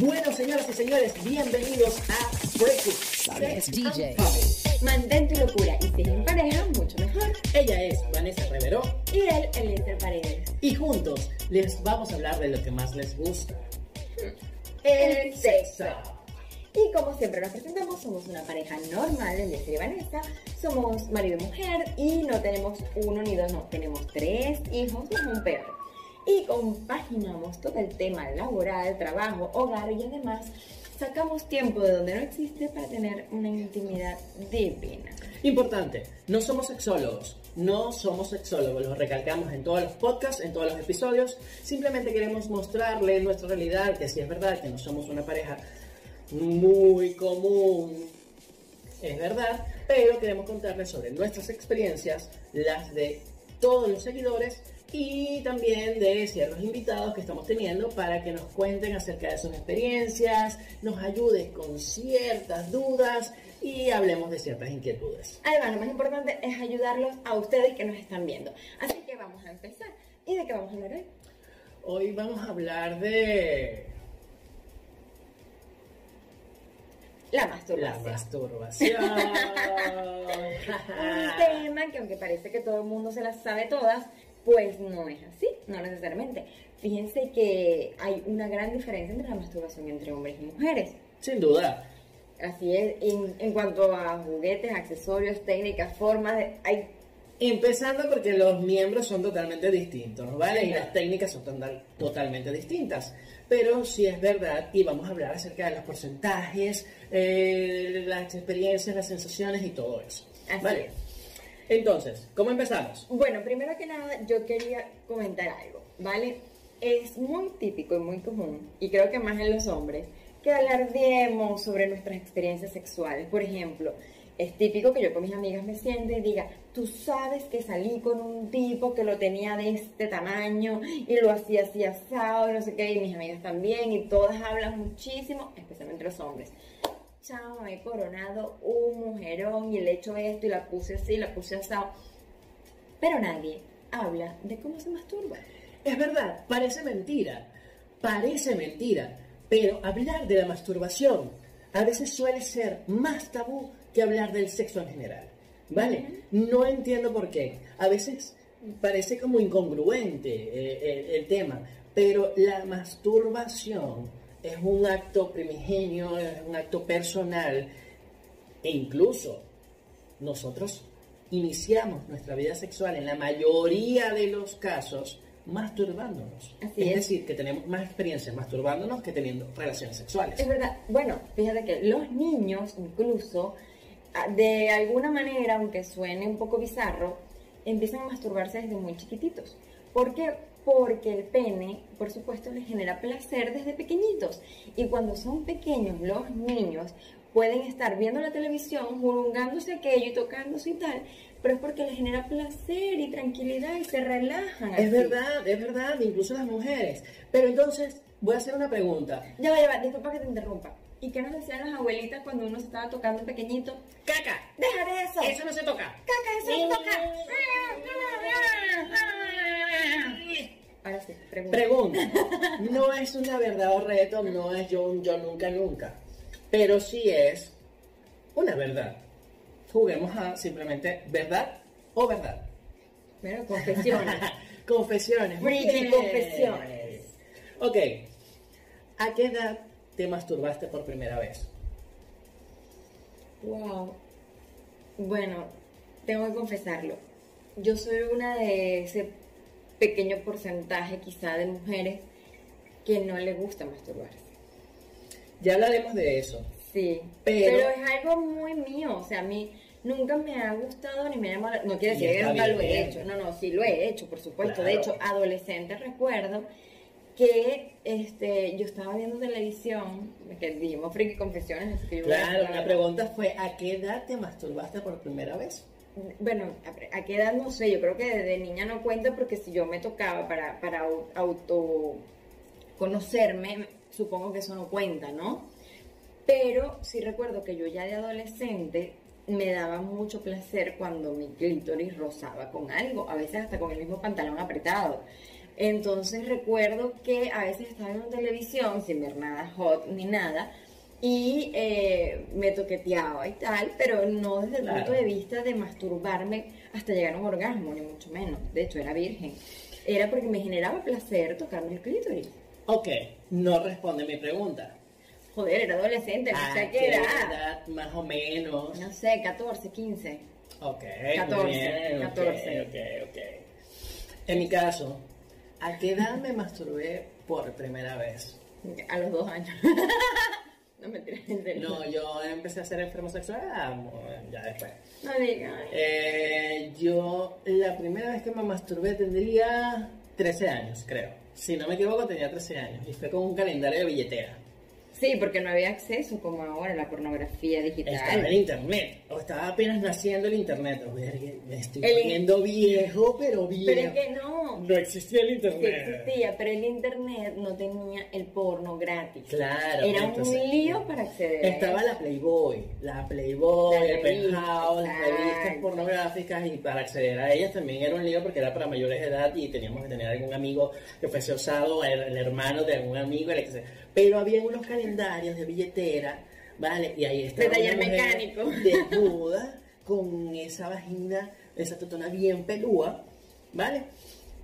Bueno, señoras y señores, bienvenidos a Breakfast. Es DJ. Mantén tu locura y si es en pareja, mucho mejor. Ella es Vanessa Rivero Y él, Eliezer Paredes. y juntos les vamos a hablar de lo que más les gusta. El sexo. Y como siempre nos presentamos, somos una pareja normal, Eliezer y Vanessa. Somos marido y mujer y no tenemos uno ni dos, no, tenemos tres hijos más un perro. Y compaginamos todo el tema laboral, trabajo, hogar y además sacamos tiempo de donde no existe para tener una intimidad divina. Importante, no somos sexólogos, no somos sexólogos, lo recalcamos en todos los podcasts, en todos los episodios, simplemente queremos mostrarle nuestra realidad, que sí es verdad que no somos una pareja muy común, es verdad, pero queremos contarles sobre nuestras experiencias, las de todos los seguidores y también de ciertos invitados que estamos teniendo para que nos cuenten acerca de sus experiencias, nos ayuden con ciertas dudas y hablemos de ciertas inquietudes. Además, lo más importante es ayudarlos a ustedes que nos están viendo. Así que vamos a empezar. ¿Y de qué vamos a hablar hoy? Hoy vamos a hablar de La la masturbación. masturbación. Un tema que aunque parece que todo el mundo se las sabe todas, pues no es así, no necesariamente. Fíjense que hay una gran diferencia entre la masturbación entre hombres y mujeres. Sin duda. Así es, en, en cuanto a juguetes, accesorios, técnicas, formas, de- hay Empezando porque los miembros son totalmente distintos, ¿vale? Y las técnicas son total- totalmente distintas. Pero sí es verdad, y vamos a hablar acerca de los porcentajes, eh, las experiencias, las sensaciones y todo eso. Así ¿Vale? es. Entonces, ¿cómo empezamos? Bueno, primero que nada, yo quería comentar algo, ¿vale? Es muy típico y muy común, y creo que más en los hombres, que alardeemos sobre nuestras experiencias sexuales. Por ejemplo, es típico que yo con mis amigas me siente y diga, tú sabes que salí con un tipo que lo tenía de este tamaño y lo hacía así asado y no sé qué, y mis amigas también, y todas hablan muchísimo, especialmente los hombres chao, me he coronado un mujerón y le he hecho esto y la puse así, la puse asado. Pero nadie habla de cómo se masturba. Es verdad, parece mentira, parece mentira, pero hablar de la masturbación a veces suele ser más tabú que hablar del sexo en general, ¿vale? No entiendo por qué. A veces parece como incongruente eh, el, el tema, pero la masturbación es un acto primigenio, es un acto personal e incluso nosotros iniciamos nuestra vida sexual en la mayoría de los casos masturbándonos. Así es, es. decir, que tenemos más experiencia masturbándonos que teniendo relaciones sexuales. Es verdad, bueno, fíjate que los niños incluso, ah, de alguna manera, aunque suene un poco bizarro, empiezan a masturbarse desde muy chiquititos. ¿Por qué? Porque el pene, por supuesto, les genera placer desde pequeñitos. Y cuando son pequeños, los niños pueden estar viendo la televisión, jurungándose aquello y tocándose y tal, pero es porque les genera placer y tranquilidad y se relajan. Es así. verdad, es verdad, incluso las mujeres. Pero entonces, voy a hacer una pregunta. Ya va, ya va, disculpa que te interrumpa. ¿Y qué nos decían las abuelitas cuando uno se estaba tocando pequeñito? ¡Caca! ¡Deja de eso! Eso no se toca. ¡Caca, eso no toca! Ahora sí, pregunta. Pregunta. No es una verdad o reto, no es yo un yo nunca nunca. Pero sí es una verdad. Juguemos a simplemente verdad o verdad. Bueno, confesiones. confesiones. Confesiones. Ok. ¿A qué edad te masturbaste por primera vez? wow. Bueno, tengo que confesarlo. Yo soy una de ese pequeño porcentaje quizá de mujeres que no le gusta masturbarse. Ya hablaremos de eso. Sí, Pero- pero, es algo muy mío, o sea, a mí nunca me ha gustado ni me ha llamado, la- no quiere decir que nunca lo he hecho, no, no, sí lo he hecho, por supuesto, de hecho, adolescente recuerdo que este, yo estaba viendo televisión, que dijimos Friki Confesiones, así que yo Claro, la pregunta fue, ¿a qué edad te masturbaste por primera vez? Bueno, a, qué edad no sé, yo creo que desde niña no cuenta porque si yo me tocaba para, para au- auto conocerme, supongo que eso no cuenta, ¿no? Pero sí recuerdo que yo ya de adolescente me daba mucho placer cuando mi clítoris rozaba con algo, a veces hasta con el mismo pantalón apretado. Entonces recuerdo que a veces estaba en televisión sin ver nada hot ni nada y eh, me toqueteaba y tal, pero no desde el Claro. punto de vista de masturbarme hasta llegar a un orgasmo, ni mucho menos. De hecho, era virgen. Era porque me generaba placer tocarme el clítoris. Ok, no responde mi pregunta. Joder, era adolescente, no ¿A sé qué edad. edad más o menos? No sé, 14, 15. Ok, 14, muy bien, ok, 14. ok, ok. En mi caso, ¿a qué edad me masturbé por primera vez? A los dos años. no me tiras en serio. No, yo empecé a ser enfermo sexual ah, ya después. No digas. Eh, yo la primera vez que me masturbé tendría 13 años, creo. Si no me equivoco, tenía 13 años. Y fue con un calendario de billetera. Sí, porque no había acceso como ahora a la pornografía digital. Estaba en internet. O estaba apenas naciendo el internet. Me estoy El- poniendo viejo, pero viejo. Pero es que no. No existía el Sí internet. existía, pero el internet no tenía el porno gratis. Claro, Era entonces- un lío para acceder. a Estaba la Playboy, la Playboy, La el revista, Penthouse, las revistas pornográficas y para acceder a ellas también era un lío porque era para mayores de edad y teníamos que tener algún amigo que fuese osado, el, el hermano de algún amigo, etc. Pero había unos calendarios de billetera, ¿vale? Y ahí estaba De taller mecánico. desnuda con esa vagina, esa totona bien pelúa, ¿vale?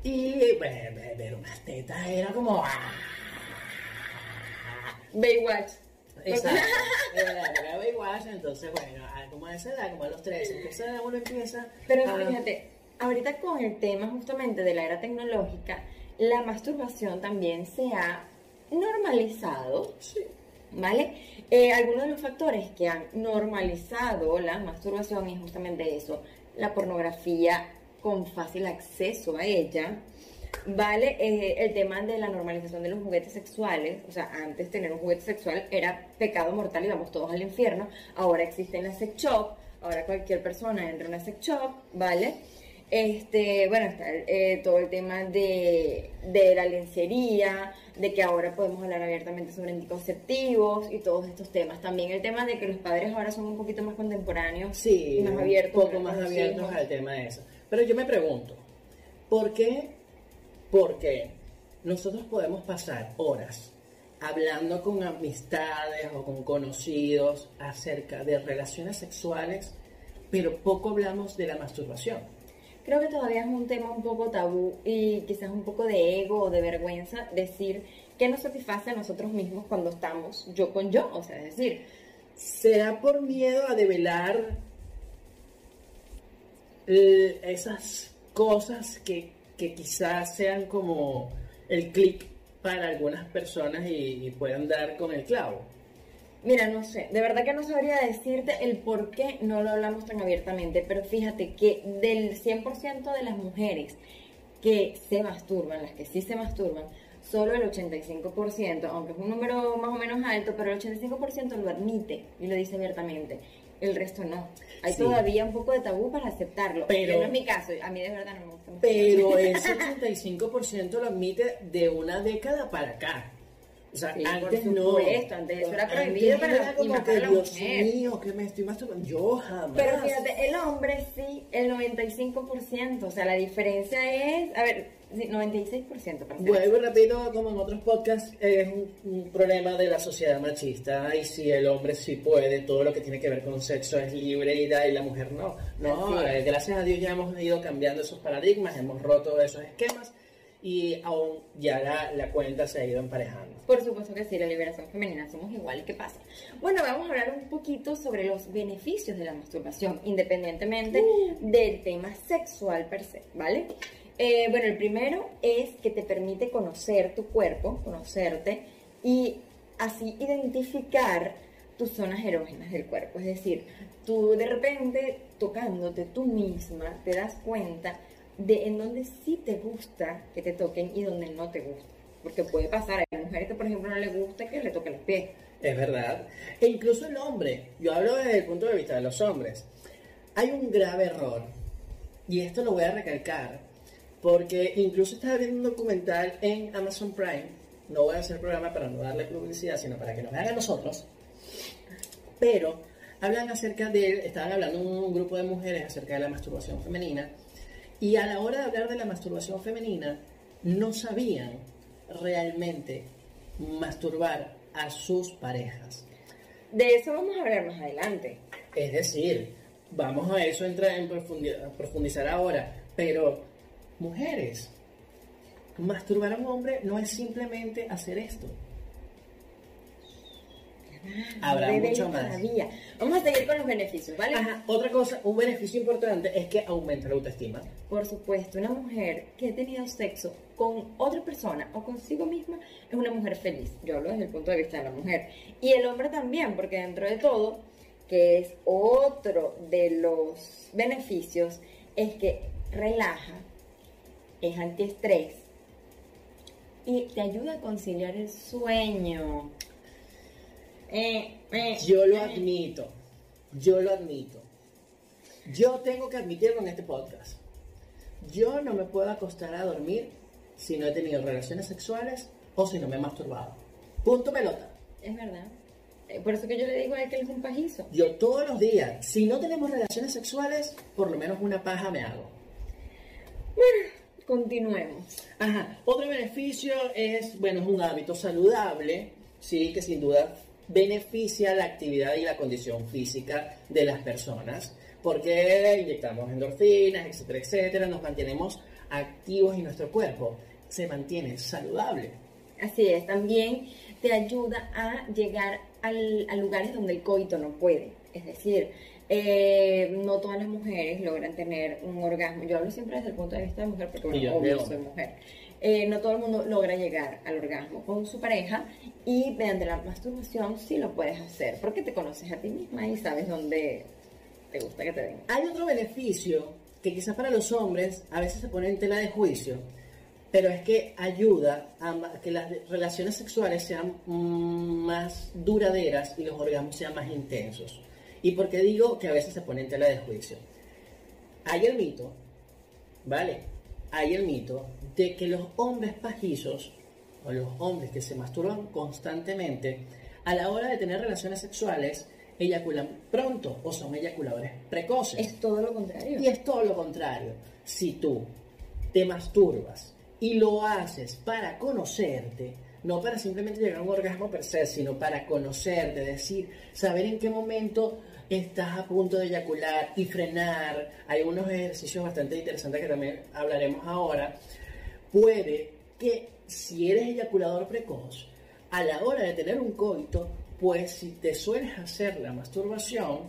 Y bueno, ver unas tetas era como... ¡ah! Baywatch. Exacto. Era Baywatch, entonces, bueno, a- como a esa edad, como a los 13, empieza, uno empieza. Pero a- fíjate, ahorita con el tema justamente de la era tecnológica, la masturbación también se ha normalizado, Sí. ¿vale? Eh, algunos de los factores que han normalizado la masturbación es justamente eso, la pornografía con fácil acceso a ella, ¿vale? Eh, el tema de la normalización de los juguetes sexuales, o sea, antes tener un juguete sexual era pecado mortal y vamos todos al infierno, ahora existen las sex shop, ahora cualquier persona entra en una sex shop, ¿vale? Este, bueno, está eh, todo el tema de, de la lencería, de que ahora podemos hablar abiertamente sobre anticonceptivos y todos estos temas. También el tema de que los padres ahora son un poquito más contemporáneos Sí, y más abiertos. un poco más abiertos hijos. al tema de eso. Pero yo me pregunto, ¿por qué? Porque nosotros podemos pasar horas hablando con amistades o con conocidos acerca de relaciones sexuales, pero poco hablamos de la masturbación. Creo que todavía es un tema un poco tabú y quizás un poco de ego o de vergüenza decir que nos satisface a nosotros mismos cuando estamos yo con yo. O sea, es decir, ¿Será por miedo a develar esas cosas que, que quizás sean como el clic para algunas personas y puedan dar con el clavo? Mira, no sé, de verdad que no sabría decirte el por qué no lo hablamos tan abiertamente, pero fíjate que del 100% de las mujeres que se masturban, las que sí se masturban, solo el 85%, aunque es un número más o menos alto, pero el 85% lo admite y lo dice abiertamente. El resto no. Hay Sí. todavía un poco de tabú para aceptarlo. Pero- Que no es mi caso. A mí de verdad no me gusta. Pero ese 85% lo admite de una década para acá. O sea, Sí, por antes no. antes eso era prohibido para era como que, la Dios mujer". mío, que me estoy masturbando. Yo jamás. Pero fíjate, el hombre sí, el 95%. O sea, la diferencia es, a ver, sí, 96% para ser Vuelvo y repito, como en otros podcasts, es un, un problema de la sociedad machista. Y si el hombre sí puede, todo lo que tiene que ver con sexo es libre y, da, y la mujer no. No, eh, gracias a Dios ya hemos ido cambiando esos paradigmas, hemos roto esos esquemas y aún ya la, la cuenta se ha ido emparejando. Por supuesto que sí, la liberación femenina, somos iguales, ¿qué pasa? Bueno, vamos a hablar un poquito sobre los beneficios de la masturbación, independientemente del tema sexual per se, ¿vale? Eh, bueno, el primero es que te permite conocer tu cuerpo, conocerte y así identificar tus zonas erógenas del cuerpo. Es decir, tú de repente tocándote tú misma te das cuenta de en dónde sí te gusta que te toquen y dónde no te gusta. Porque puede pasar, hay mujeres que por ejemplo no les gusta que le toquen los pies. Es verdad. E incluso el hombre, yo hablo desde el punto de vista de los hombres, hay un grave error, y esto lo voy a recalcar, porque incluso estaba viendo un documental en Amazon Prime, no voy a hacer programa para no darle publicidad, sino para que nos a nosotros, pero hablan acerca de, estaban hablando un grupo de mujeres acerca de la masturbación femenina, y a la hora de hablar de la masturbación femenina, no sabían realmente masturbar a sus parejas. De eso vamos a hablar más adelante. Es decir, vamos a eso entrar en profundi- a profundizar ahora, pero mujeres, masturbar a un hombre no es simplemente hacer esto. Habrá mucho más. todavía. Vamos a seguir con los beneficios, ¿vale? Ajá, otra cosa, un beneficio importante es que aumenta la autoestima. Por supuesto, una mujer que ha tenido sexo con otra persona o consigo misma es una mujer feliz. Yo hablo desde el punto de vista de la mujer. Y el hombre también, porque dentro de todo, que es otro de los beneficios, es que relaja, es antiestrés y te ayuda a conciliar el sueño. Eh, eh, Yo lo admito, yo lo admito. Yo tengo que admitirlo en este podcast. Yo no me puedo acostar a dormir si no he tenido relaciones sexuales o si no me he masturbado. Punto pelota. Es verdad. Eh, Por eso que yo le digo a él que él es un pajizo. Yo todos los días, si no tenemos relaciones sexuales, por lo menos una paja me hago. Continuemos. Ajá. Otro beneficio es, bueno, es un hábito saludable, sí, que sin duda beneficia la actividad y la condición física de las personas, porque inyectamos endorfinas, etcétera, etcétera, nos mantenemos activos y nuestro cuerpo se mantiene saludable. Así es, también te ayuda a llegar al- a lugares donde el coito no puede. Es decir, eh, no todas las mujeres logran tener un orgasmo. Yo hablo siempre desde el punto de vista de mujer, porque yo bueno, obvio, soy mujer. Eh, no todo el mundo logra llegar al orgasmo con su pareja y mediante la masturbación sí lo puedes hacer, porque te conoces a ti misma y sabes dónde te gusta que te den. Hay otro beneficio que quizás para los hombres a veces se pone en tela de juicio, pero es que ayuda a que las relaciones sexuales sean más duraderas y los orgasmos sean más intensos. ¿Y por qué digo que a veces se pone en tela de juicio? Hay el mito, ¿vale? Hay el mito de que los hombres pajizos o los hombres que se masturban constantemente, a la hora de tener relaciones sexuales, eyaculan pronto o son eyaculadores precoces. Es todo lo contrario. Y es todo lo contrario. Si tú te masturbas y lo haces para conocerte, no para simplemente llegar a un orgasmo per se, sino para conocerte, decir, saber en qué momento estás a punto de eyacular y frenar. Hay unos ejercicios bastante interesantes que también hablaremos ahora. Puede que si eres eyaculador precoz, a la hora de tener un coito, pues si te sueles hacer la masturbación,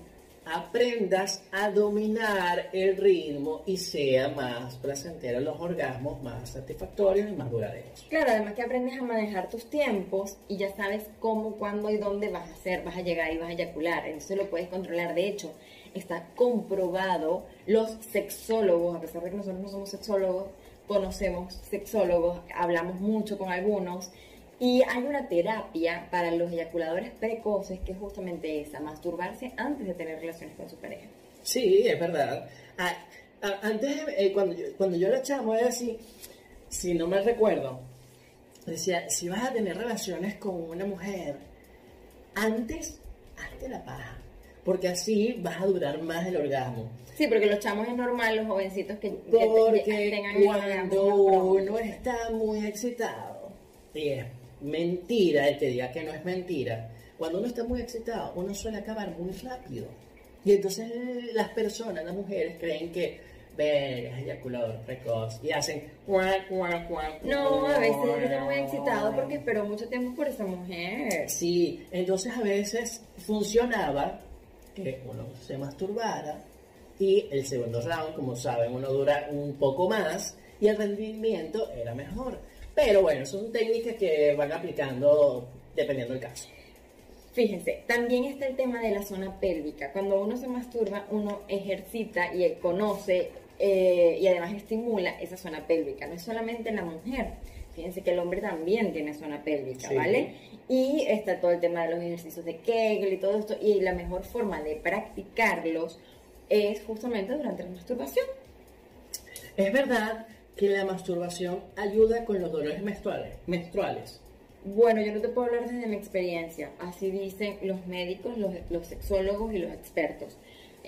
aprendas a dominar el ritmo y sea más placentero los orgasmos, más satisfactorios y más duraderos. Claro, además que aprendes a manejar tus tiempos y ya sabes cómo, cuándo y dónde vas a hacer, vas a llegar y vas a eyacular. Entonces lo puedes controlar. De hecho, está comprobado, los sexólogos, a pesar de que nosotros no somos sexólogos, conocemos sexólogos, hablamos mucho con algunos. Y hay una terapia para los eyaculadores precoces que es justamente esa, masturbarse antes de tener relaciones con su pareja. Sí, es verdad. Ah, ah, antes, eh, cuando, yo, cuando yo era chamo, era así, si no me recuerdo, decía, si vas a tener relaciones con una mujer, antes, hazte la paja, porque así vas a durar más el orgasmo. Sí, porque los chamos es normal, los jovencitos que, que Porque tengan el orgasmo cuando uno está muy excitado, y es mentira el que diga que no es mentira, cuando uno está muy excitado, uno suele acabar muy rápido. Y entonces las personas, las mujeres, creen que ver, es eyaculador precoz y hacen cuac, cuac, cuac, No, a veces está muy excitado porque esperó mucho tiempo por esa mujer. Sí, entonces a veces funcionaba que uno se masturbara y el segundo round, como saben, uno dura un poco más y el rendimiento era mejor. Pero bueno, son técnicas que van aplicando dependiendo del caso. Fíjense, también está el tema de la zona pélvica. Cuando uno se masturba, uno ejercita y conoce eh, y además estimula esa zona pélvica. No es solamente la mujer. Fíjense que el hombre también tiene zona pélvica, Sí. ¿vale? Y está todo el tema de los ejercicios de Kegel y todo esto. Y la mejor forma de practicarlos es justamente durante la masturbación. Es verdad que la masturbación ayuda con los dolores menstruales. menstruales. Bueno, yo no te puedo hablar desde mi experiencia. Así dicen los médicos, los, los sexólogos y los expertos.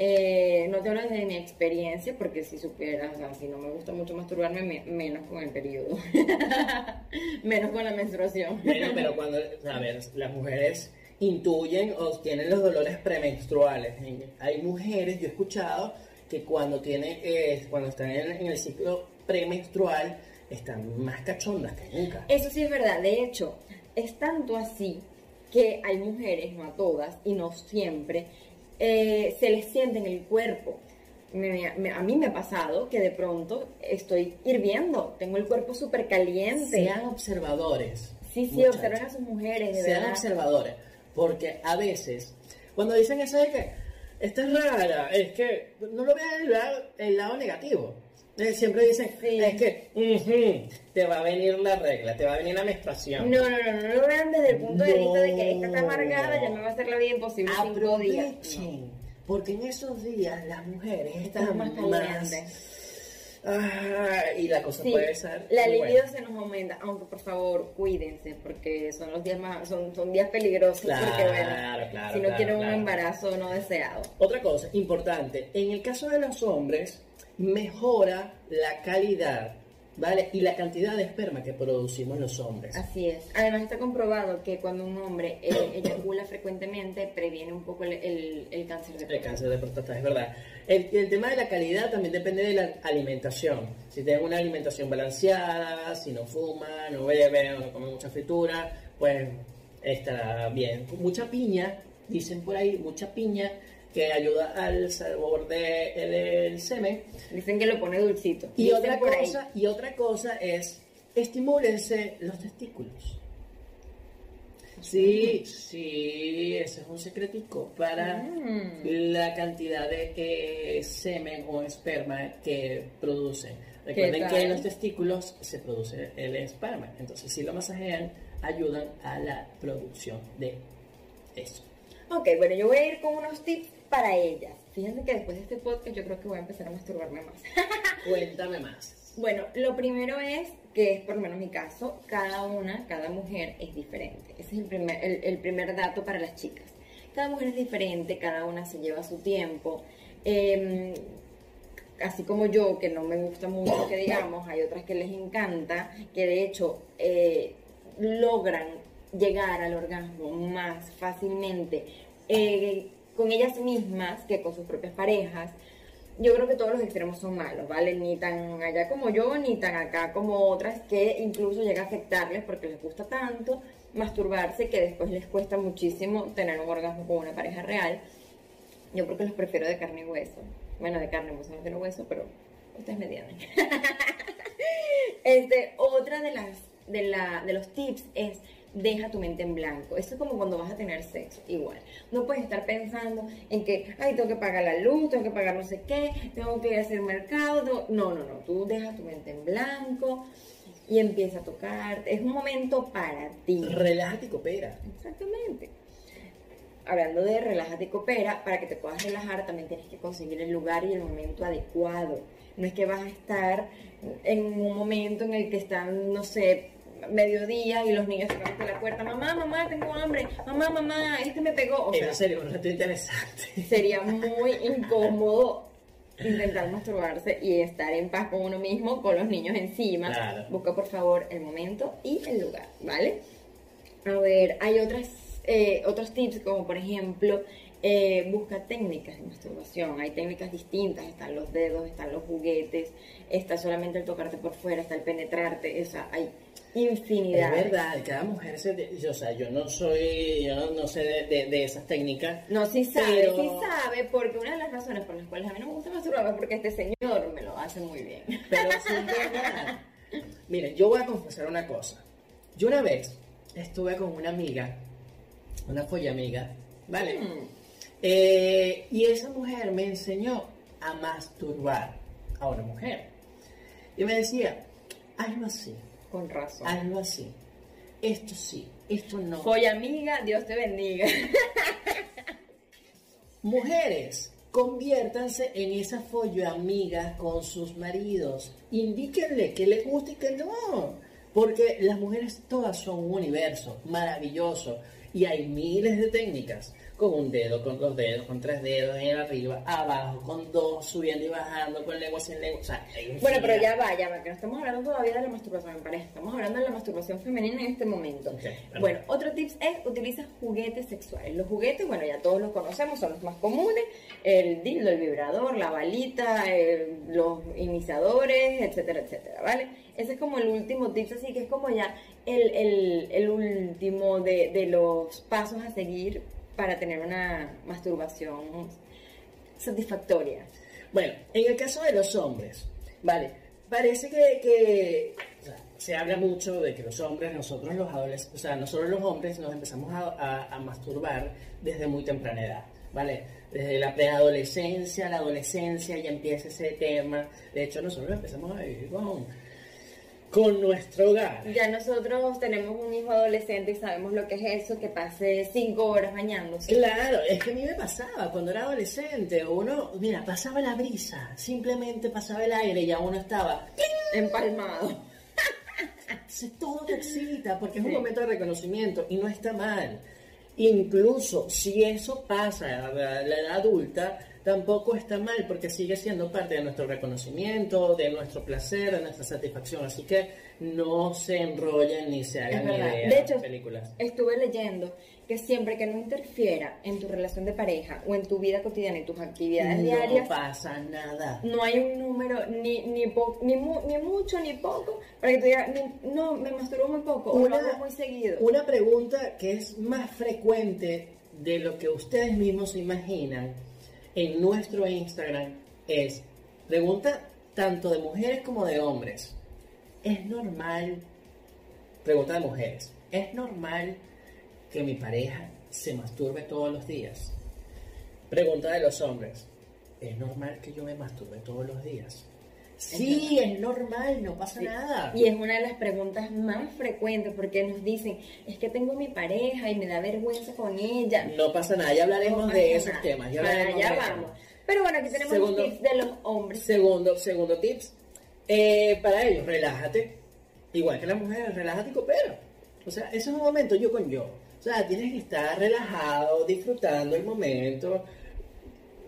Eh, no te hablo desde mi experiencia, porque si supieras, o sea, si no me gusta mucho masturbarme, me- menos con el periodo. menos con la menstruación. Bueno, pero cuando, a ver, las mujeres intuyen o tienen los dolores premenstruales. Hay mujeres, yo he escuchado, que cuando tienen, eh, cuando están en, en el ciclo premenstrual, están más cachondas que nunca. Eso sí es verdad. De hecho, es tanto así que hay mujeres, no a todas, y no siempre, eh, se les siente en el cuerpo. Me- me- a mí me ha pasado que de pronto estoy hirviendo, tengo el cuerpo súper caliente. Sean observadores. Sí, sí, muchachos. observen a sus mujeres, de Sean verdad. observadores. Porque a veces, cuando dicen eso de que esta es rara, es que no lo vean el el lado negativo. Eh, Siempre dicen, Sí. es que ujú, te va a venir la regla, te va a venir la menstruación. No, no, no, no lo vean desde el punto de vista de que esta está amargada, ya me va a hacer la vida imposible cinco días. Aprovechen, porque en esos días las mujeres Están están más más... calientes. Ah, y la cosa Sí, puede ser... la muy libido buena. se nos aumenta, aunque por favor cuídense, porque son los días más, son, son días peligrosos, Claro, porque bueno, claro, si no claro, quieren un claro. embarazo no deseado. Otra cosa importante, en el caso de los hombres, mejora la calidad, ¿vale? Y la cantidad de esperma que producimos los hombres. Así es. Además está comprobado que cuando un hombre eh, eyacula frecuentemente previene un poco el, el- el cáncer de El próstata. cáncer de próstata, es verdad. El, el tema de la calidad también depende de la alimentación. Si tienen una alimentación balanceada, si no fuman, no beben, o no comen mucha fritura, pues estará bien. Mucha piña, dicen por ahí, mucha piña que ayuda al sabor del semen. Dicen que lo pone dulcito. Y Dicen otra ahí. cosa, y otra cosa es estimúlense los testículos. Sí, sí, ese es un secretico para Mm. la cantidad de eh, semen o esperma que produce. Recuerden que en los testículos se produce el esperma, entonces si lo masajean ayudan a la producción de eso. Ok, bueno, yo voy a ir con unos tips para ellas. Fíjense que después de este podcast yo creo que voy a empezar a masturbarme más. Cuéntame más. Bueno, lo primero es que es por lo menos mi caso, cada una, cada mujer es diferente. Ese es el primer, el, el primer dato para las chicas. Cada mujer es diferente, cada una se lleva su tiempo. Eh, así como yo, que no me gusta mucho que digamos, hay otras que les encanta, que de hecho eh, logran llegar al orgasmo más fácilmente eh, con ellas mismas que con sus propias parejas. Yo creo que todos los extremos son malos, ¿vale? Ni tan allá como yo, ni tan acá como otras que incluso llega a afectarles porque les gusta tanto masturbarse que después les cuesta muchísimo tener un orgasmo con una pareja real. Yo porque los prefiero de carne y hueso. Bueno, de carne hueso, no tiene hueso, pero ustedes me entienden. este, otra de las de, la, de los tips es deja tu mente en blanco. Esto es como cuando vas a tener sexo, igual. No puedes estar pensando en que, ay, tengo que pagar la luz, tengo que pagar no sé qué, tengo que ir a hacer mercado. No, no, no. Tú dejas tu mente en blanco y empieza a tocar. Es un momento para ti. Relájate y coopera. Exactamente. Hablando de relájate y coopera, para que te puedas relajar también tienes que conseguir el lugar y el momento adecuado. No es que vas a estar en un momento en el que están, no sé, mediodía y los niños tocan por la puerta, mamá, mamá, tengo hambre, mamá, mamá, este me pegó. O sea, en serio, un rato interesante. sería muy incómodo intentar masturbarse y estar en paz con uno mismo, con los niños encima. Claro. Busca por favor el momento y el lugar, ¿vale? A ver, hay otras, eh, otros tips como por ejemplo, eh, busca técnicas de masturbación. Hay técnicas distintas, están los dedos, están los juguetes, está solamente el tocarte por fuera, está el penetrarte, o sea, hay infinidad. Es verdad, cada mujer se... de- yo, o sea, yo no soy, yo no, no sé de, de- de esas técnicas. No, sí sabe, Pero- sí sabe, porque una de las razones por las cuales a mí no me gusta masturbarme es porque este señor me lo hace muy bien. Pero sí es verdad. Miren, yo voy a confesar una cosa. Yo una vez estuve con una amiga, una folla amiga, ¿vale? Mm. Eh, y esa mujer me enseñó a masturbar a una mujer. Y me decía, hazlo así, Con razón. hazlo así. Esto sí, esto no. Folla amiga, Dios te bendiga. Mujeres, conviértanse en esa follo amiga con sus maridos. Indíquenle que les gusta y que no. Porque las mujeres todas son un universo maravilloso y hay miles de técnicas. Con un dedo, con dos dedos, con tres dedos, en arriba, abajo, con dos, subiendo y bajando, con lengua sin lengua. O sea, Bueno, pero ya va, ya va, que no estamos hablando todavía de la masturbación en pareja, estamos hablando de la masturbación femenina en este momento. Bueno. Bueno, otro tips es utiliza juguetes sexuales. Los juguetes, bueno, ya todos los conocemos, son los más comunes, el dildo, el vibrador, la balita, el- los iniciadores, etcétera, etcétera, ¿vale? Ese es como el último tips, así que es como ya el, el- el último de, de los pasos a seguir para tener una masturbación satisfactoria. Bueno, en el caso de los hombres, vale, parece que, que, o sea, se habla mucho de que los hombres, nosotros los adolescentes, o sea, nosotros los hombres nos empezamos a, a- a masturbar desde muy temprana edad, ¿vale? Desde la preadolescencia, la adolescencia, ya empieza ese tema. De hecho, nosotros empezamos a vivir con, con nuestro hogar. Ya nosotros tenemos un hijo adolescente y sabemos lo que es eso, que pase cinco horas bañándose. Claro, es que a mí me pasaba cuando era adolescente. Uno, mira, pasaba la brisa, simplemente pasaba el aire y ya uno estaba Empalmado. Entonces, todo te excita porque es un Sí. momento de reconocimiento y no está mal. Incluso si eso pasa a la, edad adulta, tampoco está mal porque sigue siendo parte de nuestro reconocimiento, de nuestro placer, de nuestra satisfacción. Así que no se enrollen ni se hagan ideas De hecho, películas. estuve leyendo que siempre que no interfiera en tu relación de pareja o en tu vida cotidiana y tus actividades No diarias, pasa nada. no hay un número ni ni, po- ni, mu- ni mucho ni poco para que tú digas, "Ni- no, me masturbo muy poco o lo hago muy seguido. Una pregunta que es más frecuente de lo que ustedes mismos se imaginan en nuestro Instagram es, pregunta tanto de mujeres como de hombres. ¿Es normal, pregunta de mujeres, ¿es normal que mi pareja se masturbe todos los días? Pregunta de los hombres, ¿es normal que yo me masturbe todos los días? Sí, es normal, no pasa Sí. nada. Y es una de las preguntas más frecuentes porque nos dicen, es que tengo mi pareja y me da vergüenza con ella. No pasa nada, ya hablaremos No de esos nada. temas. Ya Para allá vamos. Pero bueno, aquí tenemos Segundo- los tips de los hombres. Segundo, segundo tips. eh, para ellos, relájate. Igual que las mujeres, relájate y coopera. O sea, ese es un momento yo con yo. O sea, tienes que estar relajado, disfrutando el momento.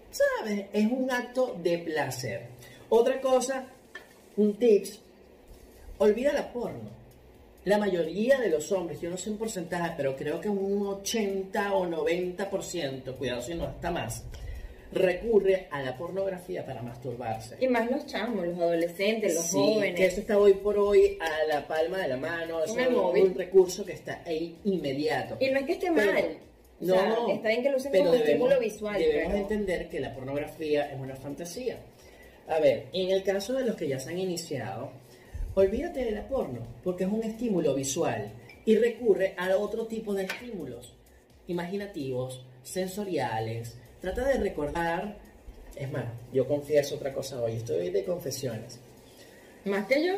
¿Sabes? Es un acto de placer. Otra cosa, un tips. Olvida la porno. La mayoría de los hombres, yo no sé en porcentaje, pero creo que un 80 o 90%, cuidado si no hasta más, recurre a la pornografía para masturbarse. Y más los chamos, los adolescentes, los Sí, jóvenes. que eso está hoy por hoy a la palma de la mano, es un, recurso que está ahí inmediato. Y no es que esté Pero- mal. O sea, no, está bien que lo usen como debemos, estímulo visual. Debemos pero... entender que la pornografía es una fantasía. A ver, en el caso de los que ya se han iniciado, olvídate de la porno, porque es un estímulo visual y recurre a otro tipo de estímulos, imaginativos, sensoriales. Trata de recordar, es más, yo confieso otra cosa hoy, estoy de confesiones. Más que yo.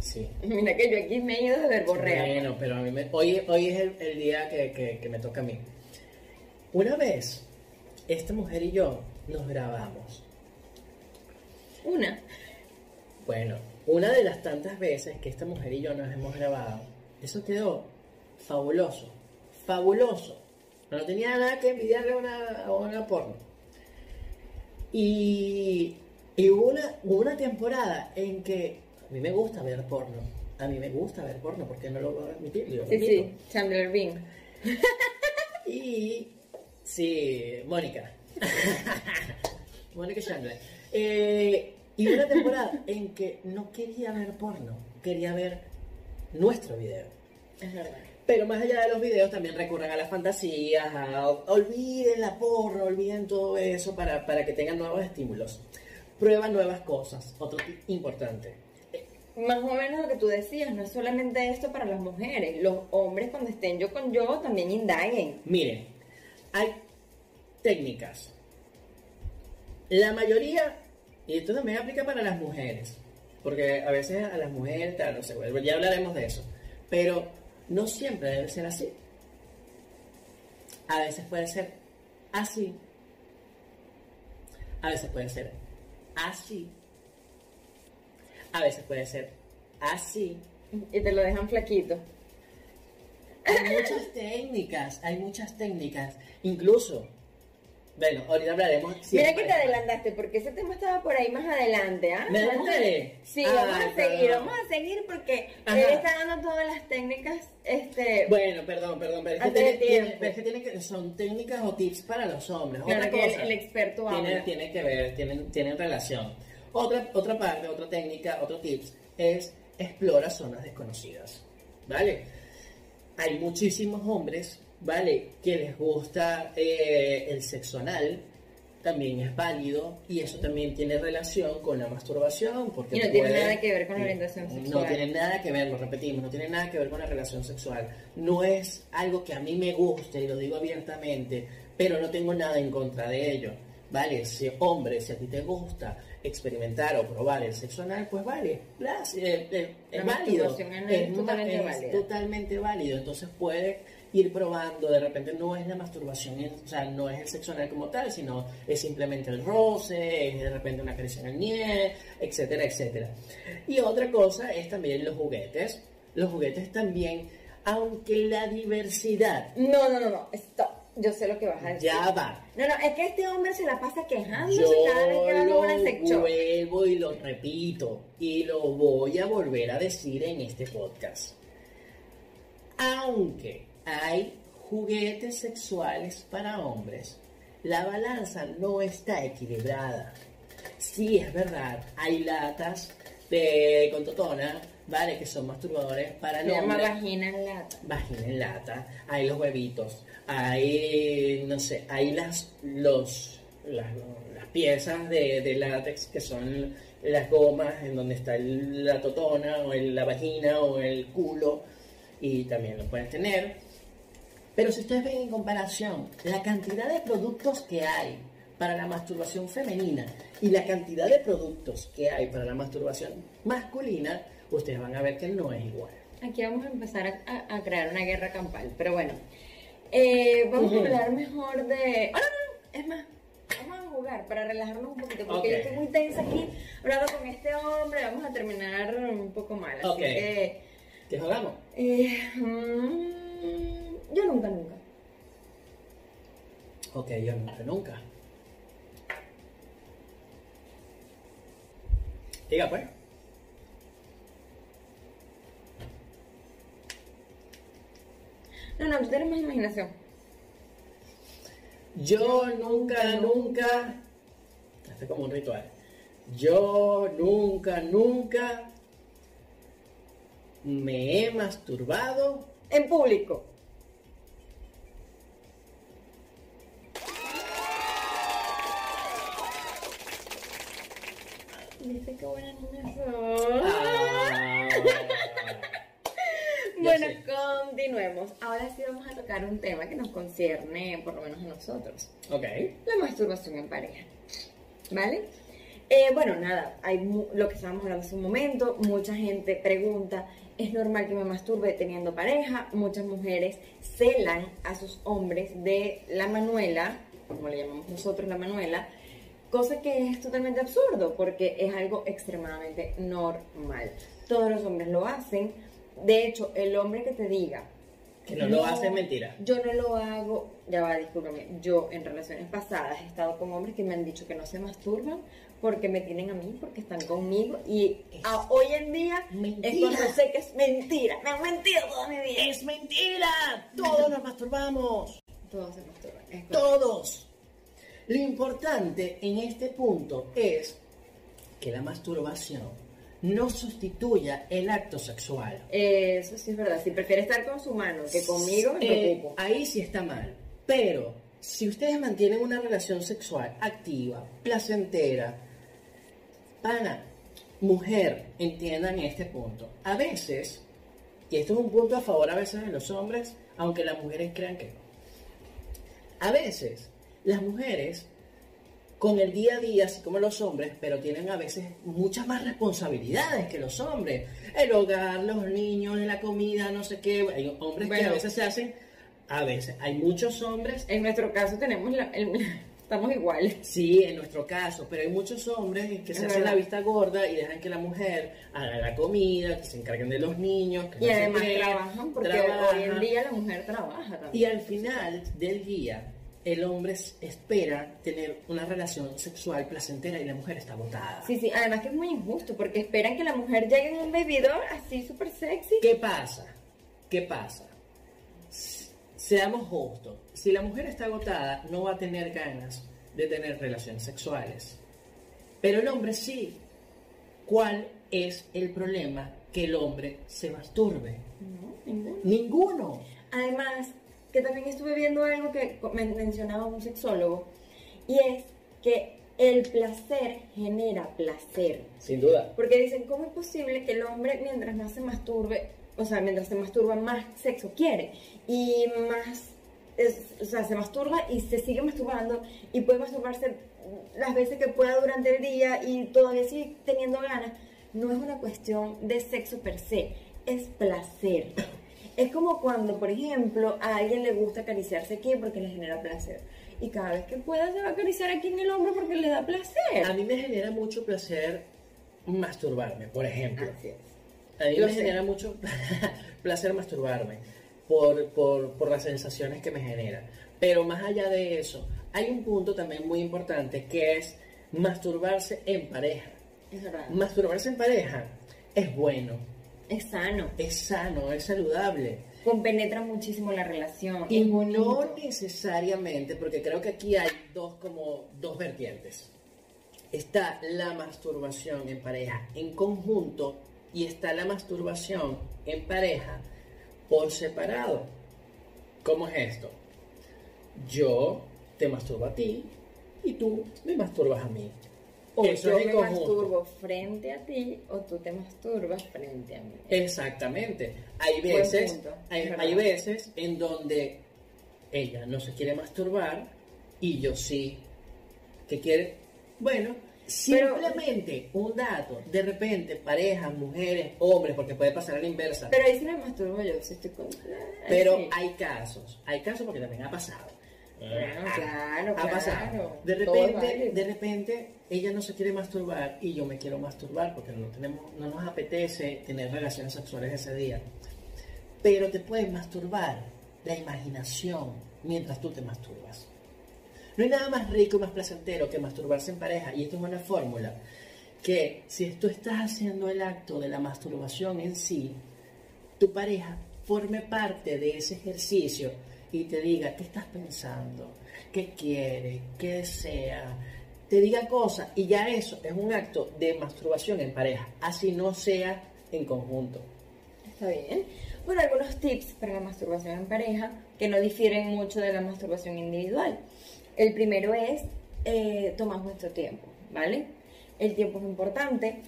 Sí. Mira que yo aquí me he ido de verborrea. Bueno, pero a mí me- hoy, hoy es el, el día que, que- que me toca a mí. Una vez, esta mujer y yo nos grabamos. Una. Bueno, una de las tantas veces que esta mujer y yo nos hemos grabado, eso quedó fabuloso, fabuloso. No tenía nada que envidiarle a una, a una porno. Y, y hubo una, hubo una temporada en que a mí me gusta ver porno. A mí me gusta ver porno, porque no lo voy a admitir. Yo Sí, sí, Chandler Bing. Y sí, Mónica. Mónica Chandler. Eh, y una temporada en que no quería ver porno, quería ver nuestro video. Es verdad. Pero más allá de los videos también recurren a las fantasías, a, olviden la porno, olviden todo eso para, para que tengan nuevos estímulos. Prueba nuevas cosas, otro tip importante. Más o menos lo que tú decías, no es solamente esto para las mujeres. Los hombres cuando estén yo con yo también indaguen. Miren, hay técnicas. La mayoría, y esto también aplica para las mujeres, porque a veces a las mujeres, claro, se vuelve, ya hablaremos de eso, pero no siempre debe ser así. A veces puede ser así, a veces puede ser así, a veces puede ser así, Y te lo dejan flaquito. hay muchas técnicas, hay muchas técnicas. Incluso, bueno, ahorita hablaremos. Mira que te adelantaste, porque ese tema estaba por ahí más adelante, ¿ah? ¿Me adelanté? Sí, vamos a seguir, perdón. vamos a seguir porque Ajá. él está dando todas las técnicas, este... Bueno, perdón, perdón, pero es que, tiene, de tiene- tiempo. pero es que tiene que- son técnicas o tips para los hombres. Claro Otra que cosa, el experto tiene, habla. tiene que ver, tienen, tienen relación. Otra, otra parte, otra técnica, otro tips es explora zonas desconocidas. ¿Vale? Hay muchísimos hombres, ¿vale? Que les gusta eh, el sexo anal. También es válido y eso también tiene relación con la masturbación porque Y no tiene puede- nada que ver con la orientación no sexual. tiene nada que ver, lo repetimos, no tiene nada que ver con la relación sexual. No es algo que a mí me guste, y lo digo abiertamente, pero no tengo nada en contra de ello. Vale, si hombre, si a ti te gusta experimentar o probar el sexo anal, pues vale, eh, eh, es válido. es ma- totalmente es válida. totalmente válido. Entonces puede ir probando, de repente no es la masturbación, o sea, no es el sexo anal como tal, sino es simplemente el roce, es de repente una caricia en el nie, etcétera, etcétera. Y otra cosa es también los juguetes. Los juguetes también, aunque la diversidad No, no, no, no, stop. Yo sé lo que vas a decir. ya va. No, no, es que este hombre se la pasa quejándose cada vez que va a lo una shop. vuelvo y lo repito y lo voy a volver a decir en este podcast. Aunque hay juguetes sexuales para hombres, la balanza no está equilibrada. Sí, es verdad, hay latas de con totona, ¿vale? Que son masturbadores para Se llama vagina en lata. vagina en lata, hay los huevitos, hay, no sé, hay las, los, las, las piezas de, de látex que son las gomas en donde está el- la totona o el- la vagina o el culo y también lo pueden tener. Pero si ustedes ven en comparación la cantidad de productos que hay para la masturbación femenina y la cantidad de productos que hay para la masturbación masculina, ustedes van a ver que no es igual. Aquí vamos a empezar a, a- crear una guerra campal, pero bueno. Eh, vamos a hablar mejor de... Oh, no, no, es más, vamos a jugar para relajarnos un poquito, porque yo estoy muy tensa aquí hablando con este hombre, vamos a terminar un poco mal, así que... ¿Qué jugamos? eh, mm, yo nunca, nunca. Ok, yo nunca, nunca. Diga pues. No, no, tú tienes más imaginación. Yo nunca, nunca. Es como un ritual. Yo nunca, nunca me he masturbado. En público. Ahora sí vamos a tocar un tema que nos concierne, por lo menos a nosotros. ok. La masturbación en pareja. ¿Vale? Eh, bueno, nada, hay lo que estábamos hablando hace un momento, mucha gente pregunta, ¿es normal que me masturbe teniendo pareja? Muchas mujeres celan a sus hombres de la manuela, como le llamamos nosotros la manuela, cosa que es totalmente absurdo porque es algo extremadamente normal. Todos los hombres lo hacen. De hecho, el hombre que te diga Que no lo hace mentira. yo no lo hago, ya va, discúlpame, yo en relaciones pasadas he estado con hombres que me han dicho que no se masturban porque me tienen a mí, porque están conmigo y a- hoy en día Mentira. es cuando sé que es mentira, me han mentido toda mi vida. ¡Es mentira! Todos nos masturbamos. Todos se masturban, es. Todos. Lo importante en este punto es que la masturbación no sustituya el acto sexual. Eso sí es verdad, si prefiere estar con su mano que conmigo, me Eh, preocupo. ahí sí está mal. Pero si ustedes mantienen una relación sexual activa, placentera, pana, mujer, entiendan este punto. A veces, y esto es un punto a favor a veces de los hombres, aunque las mujeres crean que no. A veces, las mujeres, con el día a día, así como los hombres, pero tienen a veces muchas más responsabilidades que los hombres. El hogar, los niños, la comida, no sé qué. Hay hombres que a veces se hacen, a veces, hay muchos hombres En nuestro caso tenemos la- el, Estamos iguales. Sí, en nuestro caso, pero hay muchos hombres que se hacen la vista gorda y dejan que la mujer haga la comida, que se encarguen de los niños, que Y no además trabajan porque trabajan. hoy en día la mujer trabaja también. Y al final del día, el hombre espera tener una relación sexual placentera y la mujer está botada. Sí, sí, además que es muy injusto porque esperan que la mujer llegue en un bebidor así súper sexy. ¿Qué pasa? ¿Qué pasa? Seamos justos. Si la mujer está agotada, no va a tener ganas de tener relaciones sexuales. Pero el hombre sí. ¿Cuál es el problema? Que el hombre se masturbe. No, ninguno. Ninguno. Además, que también estuve viendo algo que mencionaba un sexólogo, y es que el placer genera placer. Sin duda. Porque dicen, ¿cómo es posible que el hombre mientras más se masturbe, o sea, mientras se masturba, más sexo quiere? Y más, es- o sea, se masturba y se sigue masturbando y puede masturbarse las veces que pueda durante el día y todavía sigue teniendo ganas. No es una cuestión de sexo per se, es placer. Es como cuando, por ejemplo, a alguien le gusta acariciarse aquí porque le genera placer. Y cada vez que pueda se va a acariciar aquí en el hombro porque le da placer. A mí me genera mucho placer masturbarme, por ejemplo. Así es. A mí me sé. genera mucho placer masturbarme por, por, por las sensaciones que me genera. Pero más allá de eso, hay un punto también muy importante que es masturbarse en pareja. Es verdad. Masturbarse en pareja es bueno, Es sano. es sano, es saludable. Compenetra muchísimo la relación. Y no necesariamente, porque creo que aquí hay dos como dos vertientes. Está la masturbación en pareja en conjunto y está la masturbación en pareja por separado. ¿Cómo es esto? Yo te masturbo a ti y tú me masturbas a mí. O Eso yo es me conjunto. masturbo frente a ti o tú te masturbas frente a mí. Exactamente. Hay veces, punto, hay, veces en donde ella no se quiere masturbar y yo sí. que quiere? Bueno, Pero- simplemente un dato. De repente, parejas, mujeres, hombres, porque puede pasar a la inversa. Pero ahí sí me masturbo yo, si estoy con... Pero Sí. hay casos, hay casos porque también ha pasado. Claro, ha claro. pasado. De repente, de repente, ella no se quiere masturbar y yo me quiero masturbar porque no tenemos, no nos apetece tener relaciones sexuales ese día. Pero te puedes masturbar la imaginación mientras tú te masturbas. No hay nada más rico y más placentero que masturbarse en pareja. Y esto es una fórmula que si tú estás haciendo el acto de la masturbación en sí, tu pareja forme parte de ese ejercicio y te diga qué estás pensando, qué quiere, qué desea, te diga cosas y ya eso es un acto de masturbación en pareja, así no sea en conjunto. Está bien. Bueno, algunos tips para la masturbación en pareja que no difieren mucho de la masturbación individual. El primero es eh, tomar nuestro tiempo, ¿vale? El tiempo es importante.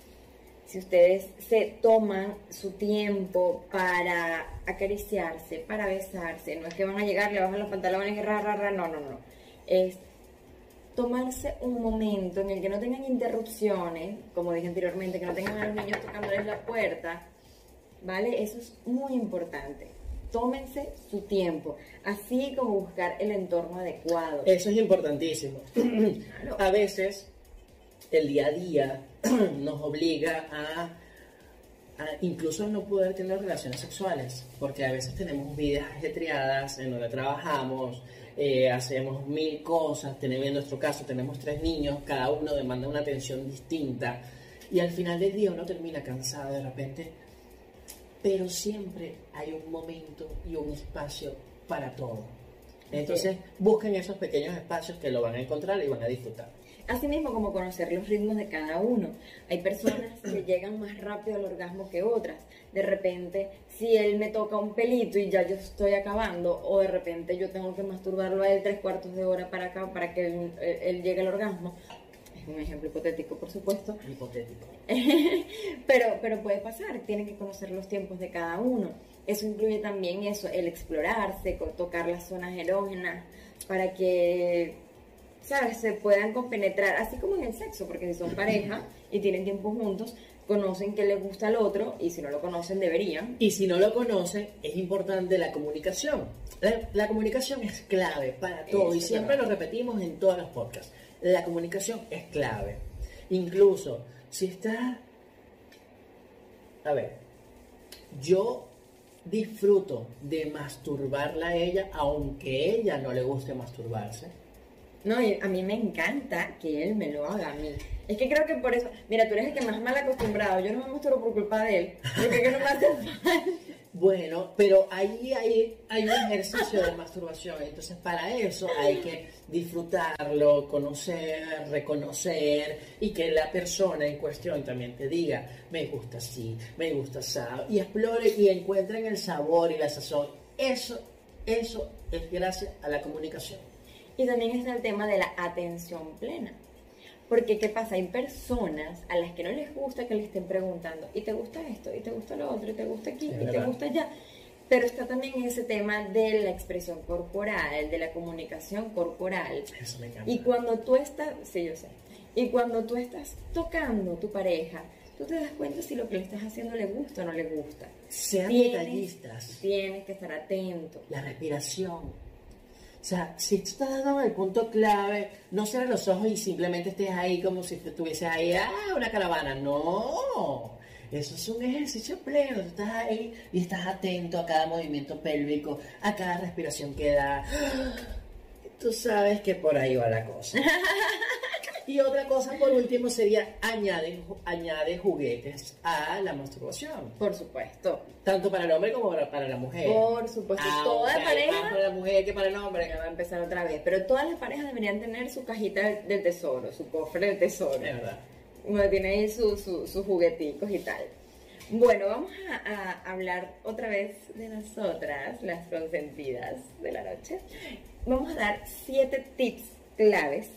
Si ustedes se toman su tiempo para acariciarse, para besarse, no es que van a llegar, le bajan los pantalones y ra, ra, ra, no, no, no. Es tomarse un momento en el que no tengan interrupciones, como dije anteriormente, que no tengan a los niños tocándoles la puerta, ¿vale? Eso es muy importante. Tómense su tiempo, así como buscar el entorno adecuado. Eso es importantísimo. Claro. A veces el día a día nos obliga a, a incluso no poder tener relaciones sexuales, porque a veces tenemos vidas ajetreadas en donde trabajamos, eh, hacemos mil cosas, tenemos, en nuestro caso tenemos tres niños, cada uno demanda una atención distinta, y al final del día uno termina cansado de repente, pero siempre hay un momento y un espacio para todo. Entonces, busquen esos pequeños espacios que lo van a encontrar y van a disfrutar. Asimismo, como conocer los ritmos de cada uno. Hay personas que llegan más rápido al orgasmo que otras. De repente, si él me toca un pelito y ya yo estoy acabando, o de repente yo tengo que masturbarlo a él tres cuartos de hora para acá para que él, él- él llegue al orgasmo. Es un ejemplo hipotético, por supuesto. Hipotético. pero, pero puede pasar, tienen que conocer los tiempos de cada uno. Eso incluye también eso, el explorarse, tocar las zonas erógenas, para que ¿sabes? Se puedan compenetrar, así como en el sexo, porque si son pareja y tienen tiempo juntos, conocen qué les gusta al otro y si no lo conocen deberían. Y si no lo conocen, es importante la comunicación. La, la comunicación es clave para todo y siempre claro. lo repetimos en todos los podcasts. La comunicación es clave. Incluso si está... A ver, yo disfruto de masturbarla a ella, aunque ella no le guste masturbarse. No, a mí me encanta que él me lo haga a mí. Es que creo que por eso, mira, tú eres el que más mal acostumbrado, yo no me muestro por culpa de él, porque que no me hace falta. Bueno, pero ahí hay, hay un ejercicio de masturbación, entonces para eso hay que disfrutarlo, conocer, reconocer y que la persona en cuestión también te diga, me gusta así, me gusta así, y explore y encuentren el sabor y la sazón. Eso, eso es gracias a la comunicación. Y también está el tema de la atención plena. Porque, ¿qué pasa? Hay personas a las que no les gusta que le estén preguntando, ¿y te gusta esto? ¿y te gusta lo otro? ¿y te gusta aquí? ¿y te gusta allá? Pero está también ese tema de la expresión corporal, de la comunicación corporal. Eso me encanta. Y cuando tú estás, sí, yo sé, y cuando tú estás tocando tu pareja, tú te das cuenta si lo que le estás haciendo le gusta o no le gusta. Sean Tienes- detallistas. Tienes que estar atento. la respiración. O sea, si tú estás dando el punto clave, no cierres los ojos y simplemente estés ahí como si estuviese ahí, ah, una caravana. No, eso es un ejercicio pleno. Tú estás ahí y estás atento a cada movimiento pélvico, a cada respiración que da. Tú sabes que por ahí va la cosa. Y otra cosa, por último, sería añade, añade juguetes a la masturbación, Por supuesto. tanto para el hombre como para, para la mujer. Por supuesto. Toda Aunque hay más pareja para la mujer que para el hombre. Va a empezar otra vez. Pero todas las parejas deberían tener su cajita del, tesoro, su cofre del tesoro. Es verdad. Donde tiene ahí sus su, sus jugueticos y tal. Bueno, vamos a, a hablar otra vez de nosotras, las consentidas de la noche. Vamos a dar siete tips claves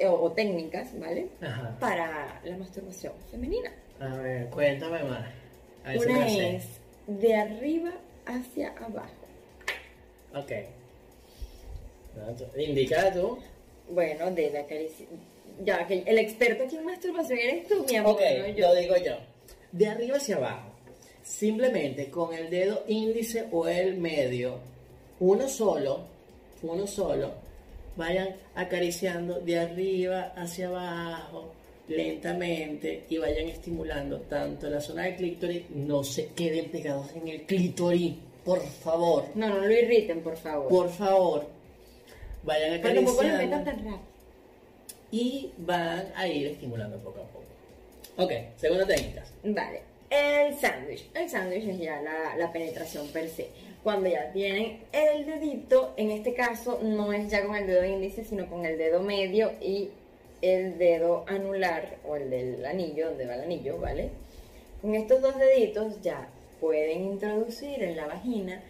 o, o técnicas, ¿vale? Ajá. Para la masturbación femenina. A ver, cuéntame más. A ver Una es de arriba hacia abajo. Ok. Indica tú. Bueno, de la caricia. Ya, que el experto aquí en masturbación eres tú, mi amor. Ok, no yo. lo digo yo. De arriba hacia abajo. Simplemente con el dedo índice o el medio, uno solo, uno solo, vayan acariciando de arriba hacia abajo lentamente y vayan estimulando tanto la zona del clítoris, no se queden pegados en el clítoris, por favor, No, no lo irriten, por favor. por favor, vayan Pero tampoco lo metan acariciando tan rápido. y van a ir estimulando poco a poco. Ok, segunda técnica. Vale. El sándwich. El sándwich es ya la, la penetración per se. Cuando ya tienen el dedito, en este caso no es ya con el dedo índice, sino con el dedo medio y el dedo anular o el del anillo, donde va el anillo, ¿vale? Con estos dos deditos ya pueden introducir en la vagina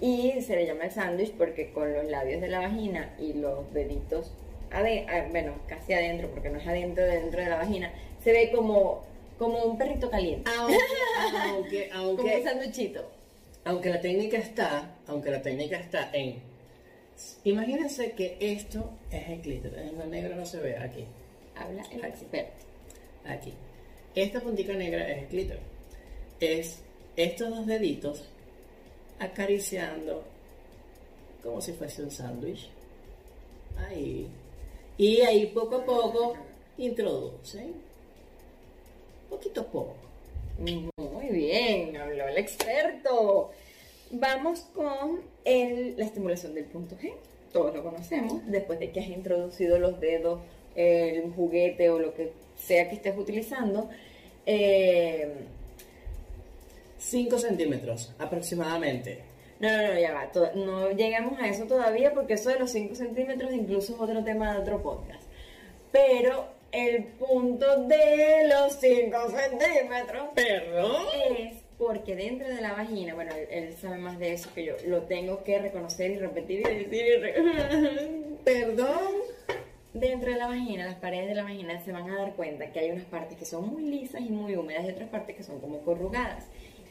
y se le llama el sándwich porque con los labios de la vagina y los deditos, ah, bueno, casi adentro, porque no es adentro, dentro de la vagina, se ve como, como un perrito caliente. Aunque, aunque, Como un aunque, sándwichito. Aunque la técnica está, aunque la técnica está en, imagínense que esto es el clítoris, en lo negro no se ve, aquí, Habla el Aquí. experto. aquí. Esta puntica negra es el clítoris. Es estos dos deditos acariciando como si fuese un sándwich. Ahí. Y ahí poco a poco introducen. Poquito a poco. Muy bien, habló el experto. Vamos con el- la estimulación del punto G. Todos lo conocemos. Después de que has introducido los dedos, el juguete o lo que sea que estés utilizando. eh, 5 centímetros aproximadamente. no, no, no, ya va. no llegamos a eso todavía porque eso de los 5 centímetros incluso es otro tema de otro podcast. Pero el punto de los 5 centímetros Perdón. es porque dentro de la vagina, bueno, él, él sabe más de eso que yo, lo tengo que reconocer y repetir y decir y re- Perdón. Dentro de la vagina, las paredes de la vagina se van a dar cuenta que hay unas partes que son muy lisas y muy húmedas y otras partes que son como corrugadas.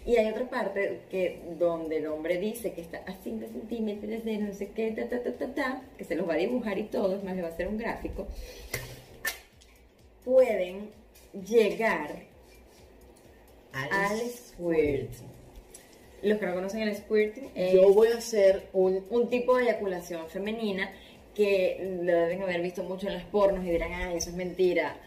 Y hay otra parte que donde el hombre dice que está a 5 centímetros de no sé qué, ta, ta, ta, ta, ta, que se los va a dibujar y todo, es más, le va a hacer un gráfico. Pueden llegar al squirting. Los que no conocen el squirting es Yo voy a hacer un... un tipo de eyaculación femenina que lo deben haber visto mucho en los pornos y dirán, ay, eso es mentira.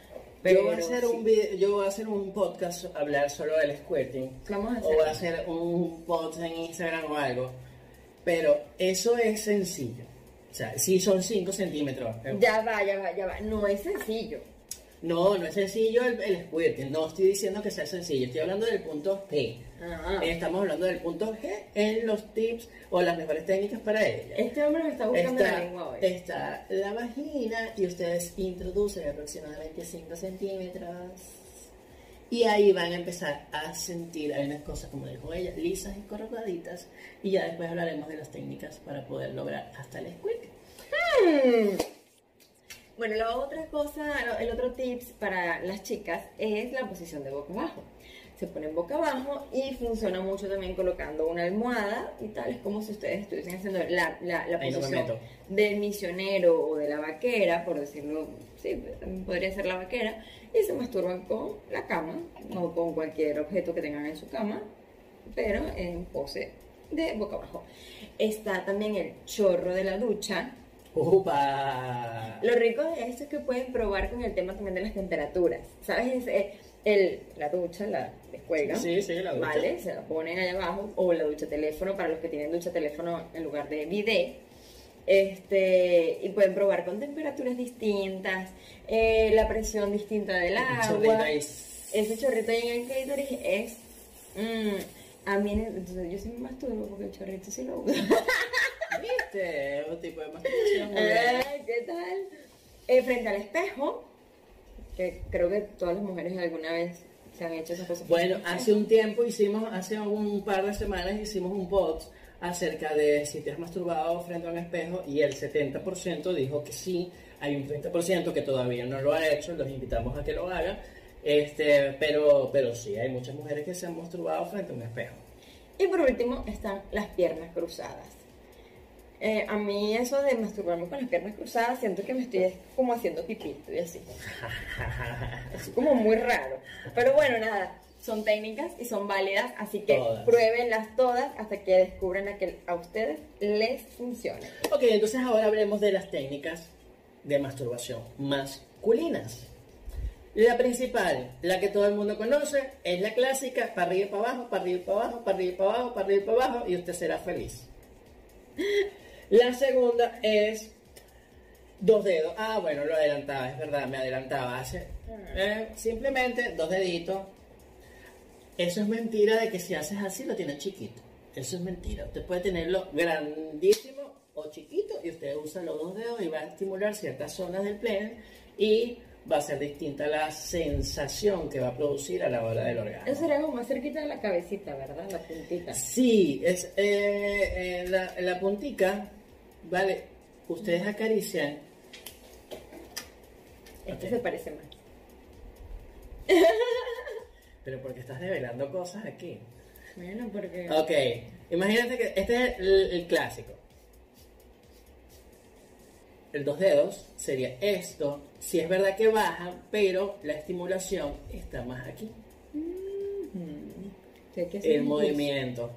Pero yo voy a hacer sí. un video, yo voy a hacer un podcast hablar solo del squirting. Vamos a O voy a hacer. hacer un post en Instagram o algo. Pero eso es sencillo. O sea, sí son 5 centímetros. Ya va, ya va, ya va. No es sencillo. No, no es sencillo el, el squirting. No estoy diciendo que sea sencillo. Estoy hablando del punto G. Ah. Estamos hablando del punto G en los tips o las mejores técnicas para ella. Este hombre me está buscando la Está, lengua hoy. está la vagina y ustedes introducen aproximadamente 5 centímetros. Y ahí van a empezar a sentir, hay unas cosas, como dijo ella, lisas y corrugaditas. Y ya después hablaremos de las técnicas para poder lograr hasta el squeak. Mm. Bueno, la otra cosa, el otro tips para las chicas es la posición de boca abajo. Se ponen boca abajo y funciona mucho también colocando una almohada y tal. Es como si ustedes estuviesen haciendo la, la, la no posición meto. del misionero o de la vaquera, por decirlo, sí, también podría ser la vaquera, y se masturban con la cama o con cualquier objeto que tengan en su cama, pero en pose de boca abajo. Está también el chorro de la ducha, ¡Upa! lo rico de esto es que pueden probar con el tema también de las temperaturas. ¿Sabes? Es, eh, el, la ducha, la descuelgan. Sí, sí, la ducha. Vale, se la ponen allá abajo. O la ducha teléfono para los que tienen ducha teléfono en lugar de bidet. Este, y pueden probar con temperaturas distintas, eh, la presión distinta del chorrito agua. ahí. Ese chorrito ahí en el clítoris es. mm, a mí, entonces yo sí me masturbo porque el chorrito sí lo uso. ¿Viste? Un tipo de masturbación. Ay, ¿Qué tal? Eh, frente al espejo, que creo que todas las mujeres alguna vez se han hecho esas cosas. Bueno, hace un tiempo hicimos, hace un par de semanas hicimos un post acerca de si te has masturbado frente a un espejo y el 70% dijo que sí, hay un 30% que todavía no lo ha hecho, los invitamos a que lo hagan, este, pero, pero sí, hay muchas mujeres que se han masturbado frente a un espejo. Y por último están las piernas cruzadas. Eh, a mí eso de masturbarme con las piernas cruzadas, siento que me estoy como haciendo pipí, estoy así. Es como muy raro. Pero bueno, nada, son técnicas y son válidas, así que Todas. pruébenlas todas hasta que descubran la que a ustedes les funcione. Ok, entonces ahora hablemos de las técnicas de masturbación masculinas. La principal, la que todo el mundo conoce, es la clásica, para arriba y para abajo, para arriba y para abajo, para arriba y para abajo, para arriba y para abajo, y usted será feliz. La segunda es dos dedos. Ah, bueno, lo adelantaba, es verdad, me adelantaba. Hace, eh, simplemente dos deditos. Eso es mentira de que si haces así lo tienes chiquito. Eso es mentira. Usted puede tenerlo grandísimo o chiquito y usted usa los dos dedos y va a estimular ciertas zonas del pene y va a ser distinta la sensación que va a producir a la hora del orgasmo. Eso sería como más cerquita de la cabecita, ¿verdad? La puntita. Sí, es eh, eh, la, la puntica, vale, ustedes acarician. Este se parece más. Pero porque estás develando cosas aquí. Bueno, porque... Ok, imagínate que este es el, el clásico. El dos dedos sería esto. Si es verdad que baja, pero la estimulación está más aquí. Sí, hacer El movimiento.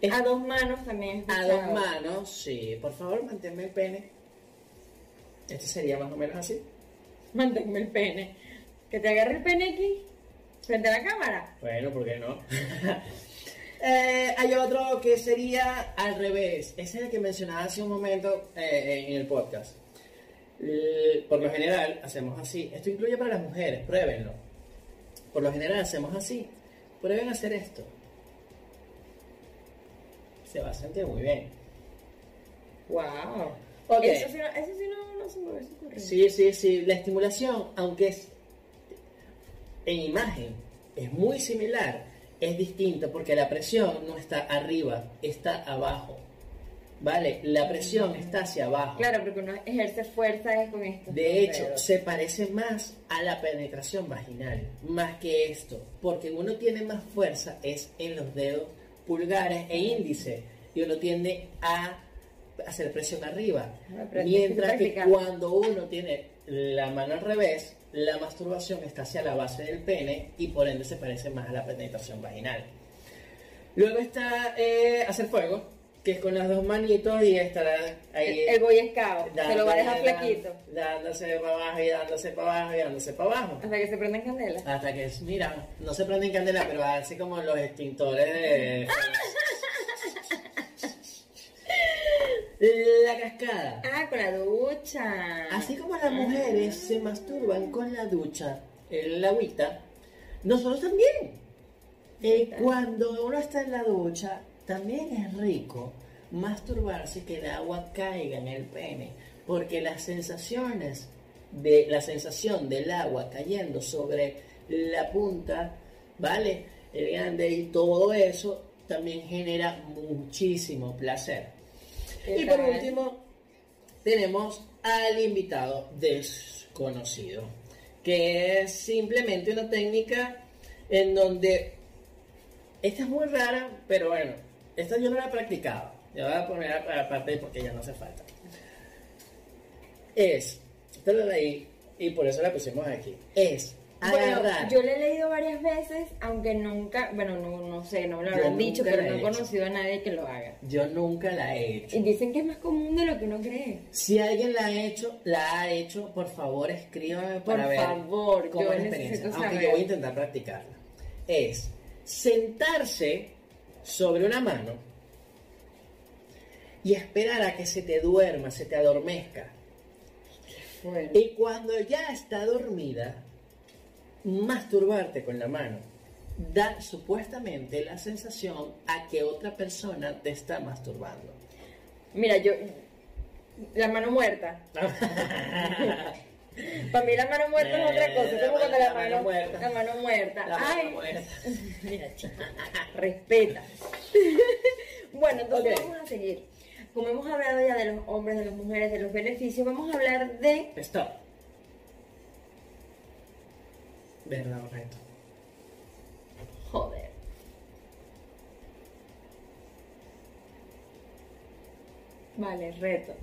Pulso. A dos manos también. A dos manos, sí. Por favor, manténme el pene. Este sería más o menos así. Manténme el pene. Que te agarre el pene aquí, frente a la cámara. Bueno, ¿por qué no? Eh, hay otro que sería al revés. Ese es el que mencionaba hace un momento eh, en el podcast. Por lo general hacemos así. Esto incluye para las mujeres, pruébenlo. Por lo general hacemos así. Prueben hacer esto. Se va a sentir muy bien. Wow. Ok. Eso sí, no, eso sí no, no se me hubiese ocurrido. Sí, sí, sí. La estimulación, aunque es en imagen es muy similar, es distinta porque la presión no está arriba, está abajo. ¿vale? La presión está hacia abajo. Claro, porque uno ejerce fuerza con esto. De hecho, se parece más a la penetración vaginal, más que esto, porque uno tiene más fuerza es en los dedos pulgares e índice, y uno tiende a hacer presión arriba. Mientras que cuando uno tiene la mano al revés, la masturbación está hacia la base del pene y por ende se parece más a la penetración vaginal. Luego está eh, hacer fuego, que es con las dos manitos y estará ahí. El, el Boy Scout, se lo va a dejar flaquito. Dándose para abajo y dándose para abajo y dándose para abajo. Hasta que se prenda en candela. Hasta que, mira, no se prende en candela, pero así como los extintores de... La cascada. Ah, con la ducha. Así como las mujeres se masturban con la ducha, el agüita, nosotros también. Eh, cuando uno está en la ducha, también es rico masturbarse que el agua caiga en el pene, porque las sensaciones de la sensación del agua cayendo sobre la punta, ¿vale? El grande y todo eso también genera muchísimo placer. ¿Qué Y por último, tenemos al invitado desconocido, que es simplemente una técnica en donde esta es muy rara, pero bueno, esta yo no la he practicado. Yo voy a poner aparte porque ya no hace falta. Es, esta la leí y por eso la pusimos aquí. Es Bueno, yo le he leído varias veces, aunque nunca, bueno, no, no sé, no me lo habrán dicho, pero no he conocido a nadie que lo haga. Yo nunca la he hecho. Y dicen que es más común de lo que uno cree. Si alguien la ha hecho, la ha hecho, por favor escríbame para Por ver favor, cómo yo es la experiencia. Aunque saber. yo voy a intentar practicarla. Es sentarse sobre una mano y esperar a que se te duerma, se te adormezca. Fuerte. Y cuando ya está dormida, masturbarte con la mano da supuestamente la sensación a que otra persona te está masturbando. Mira, yo. La mano muerta. Para mí la mano muerta es otra cosa. Es como cuando mano- la la mano mano muerta. La mano muerta. La mano Ay, muerta. mira, chica. Respeta. bueno, entonces vamos a seguir. Como hemos hablado ya de los hombres, de las mujeres, de los beneficios, vamos a hablar de. Stop. Verdad, reto. Joder. Vale, reto.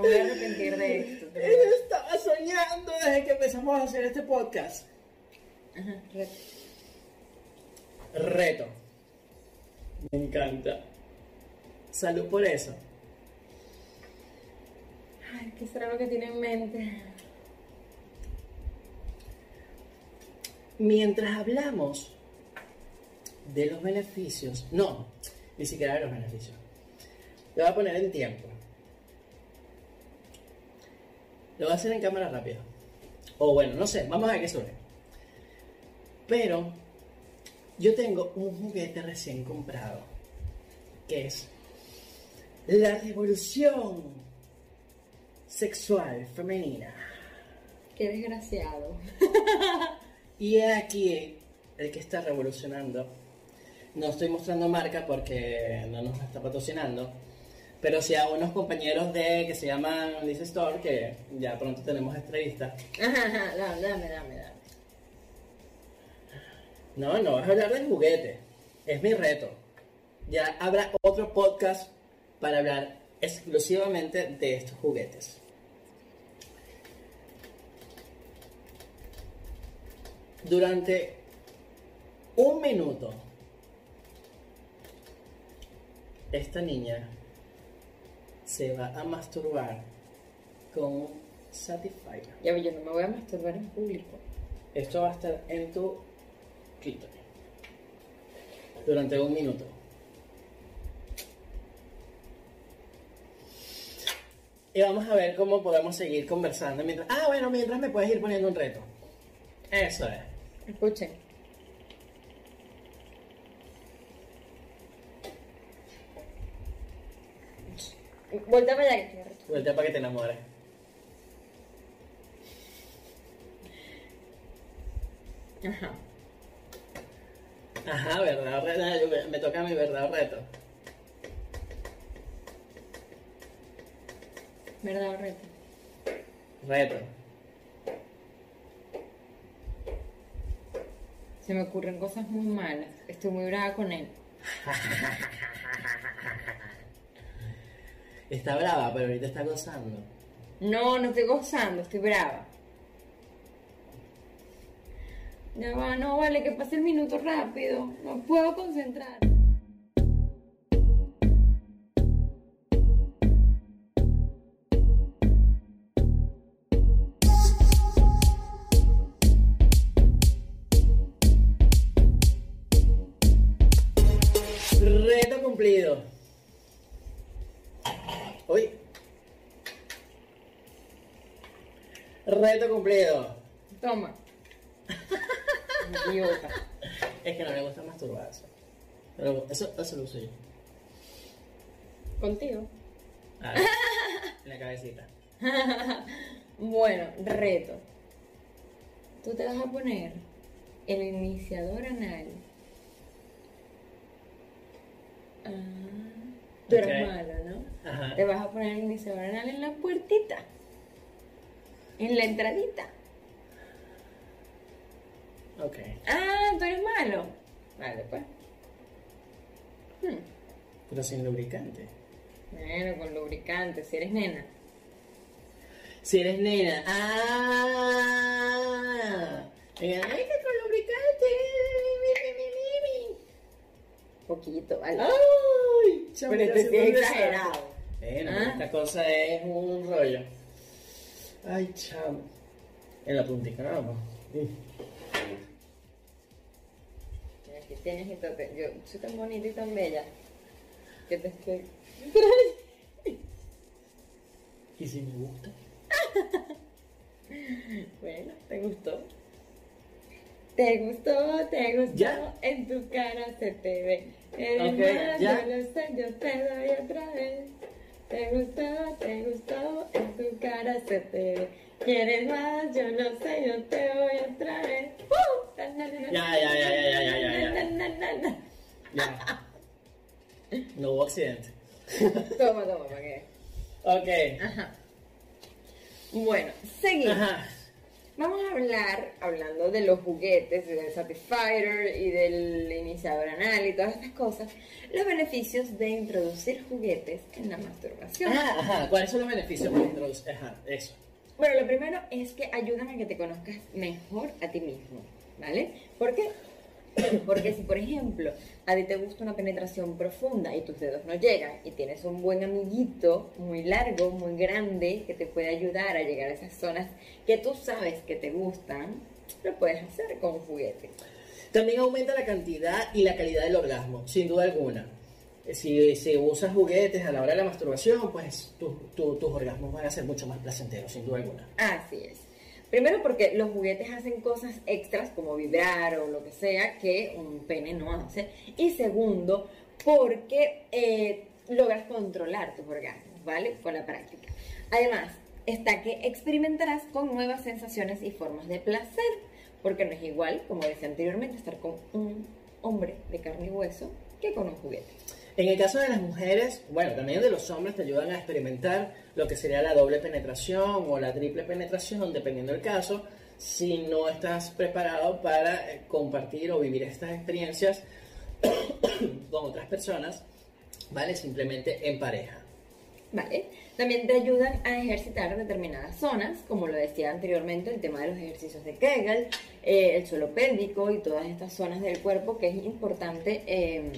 Me voy a arrepentir de esto. pero- estaba soñando desde que empezamos a hacer este podcast. Ajá, reto. Reto. Me encanta. Salud por eso. Ay, ¿qué será lo que tiene en mente? Mientras hablamos de los beneficios, no, ni siquiera de los beneficios. Lo voy a poner en tiempo. Lo voy a hacer en cámara rápida. O bueno, no sé, vamos a ver qué sube. Pero yo tengo un juguete recién comprado, que es la revolución sexual femenina. Qué desgraciado. Y es aquí el que está revolucionando. No estoy mostrando marca porque no nos está patrocinando. Pero sí a unos compañeros de que se llaman Liz Store, que ya pronto tenemos entrevista. Ajá, ajá, dame, dame, dame. No, no vas a hablar del juguete. Es mi reto. Ya habrá otro podcast para hablar exclusivamente de estos juguetes. Durante un minuto, esta niña se va a masturbar con Satisfyer. Ya yo no me voy a masturbar en público. Esto va a estar en tu clítoris durante un minuto. Y vamos a ver cómo podemos seguir conversando mientras. Ah, bueno, mientras me puedes ir poniendo un reto. Eso es. Escuchen. Vuelta para allá. que estoy Vuelta para que te enamores. Ajá. Ajá, verdad, reto. Me- toca mi verdad reto. ¿Verdad o reto? Reto. Se me ocurren cosas muy malas. Estoy muy brava con él. Está brava, pero ahorita está gozando. No, no estoy gozando, estoy brava. Ya va, no vale, que pase el minuto rápido. No puedo concentrar. Reto cumplido. Toma. Idiota. Es que no le gusta masturbarse. Pero eso, eso lo uso yo. Contigo. A ver, en la cabecita. Bueno, reto. Tú te vas a poner el iniciador anal. Ah, tú eres malo, ¿no? Ajá. Te vas a poner el iniciador anal en la puertita. En la entradita. Ok. Ah, tú eres malo. Vale, pues. Hmm. Pero sin lubricante. Bueno, con lubricante, si eres nena. Si eres nena. ¡Ah! Ay, que con lubricante. Mi, mi, mi, mi, mi. Poquito, ¿vale? ¡Ay! Pero este se sí es exagerado. Bueno, ¿Ah? esta cosa es un rollo. Ay, chamo. En la puntica, vamos. Aquí tienes y todo. Yo soy tan bonita y tan bella que te estoy. ¿Y si me gusta? Bueno, ¿te gustó? ¿Te gustó? ¿Te gustó? Ya. En tu cara se te ve. Eres Ok, más, ya. yo lo sé, yo te doy otra vez. ¿Te gustó? ¿Te gustó? En tu cara se te ve. ¿Quieres más? Yo lo sé, yo te doy otra vez. ¡Uh! Ya, ya, ya, ya, ya, ya, ya, ya. Ya. No hubo accidente. Toma, toma, para que. Ok. Ajá. Bueno, seguimos. Ajá. Vamos a hablar, hablando de los juguetes, del Satisfier y del iniciador anal y todas estas cosas, los beneficios de introducir juguetes en la masturbación. Ajá, ajá. ¿Cuáles son los beneficios para introducir? Ajá, eso. Bueno, lo primero es que ayudan a que te conozcas mejor a ti mismo, ¿vale? ¿Por qué? Porque si, por ejemplo, a ti te gusta una penetración profunda y tus dedos no llegan y tienes un buen amiguito muy largo, muy grande, que te puede ayudar a llegar a esas zonas que tú sabes que te gustan, lo puedes hacer con un juguete. También aumenta la cantidad y la calidad del orgasmo, sin duda alguna. Si, si usas juguetes a la hora de la masturbación, pues tu- tu- tus orgasmos van a ser mucho más placenteros, sin duda alguna. Así es. Primero porque los juguetes hacen cosas extras como vibrar o lo que sea que un pene no hace. Y segundo, porque eh, logras controlar tus orgasmos, ¿vale? Con la práctica. Además, está que experimentarás con nuevas sensaciones y formas de placer. Porque no es igual, como decía anteriormente, estar con un hombre de carne y hueso que con un juguete. En el caso de las mujeres, bueno, también de los hombres te ayudan a experimentar lo que sería la doble penetración o la triple penetración, dependiendo del caso, si no estás preparado para eh, compartir o vivir estas experiencias con otras personas, ¿vale? Simplemente en pareja. ¿Vale? También te ayudan a ejercitar determinadas zonas, como lo decía anteriormente, el tema de los ejercicios de Kegel, eh, el suelo pélvico y todas estas zonas del cuerpo que es importante eh,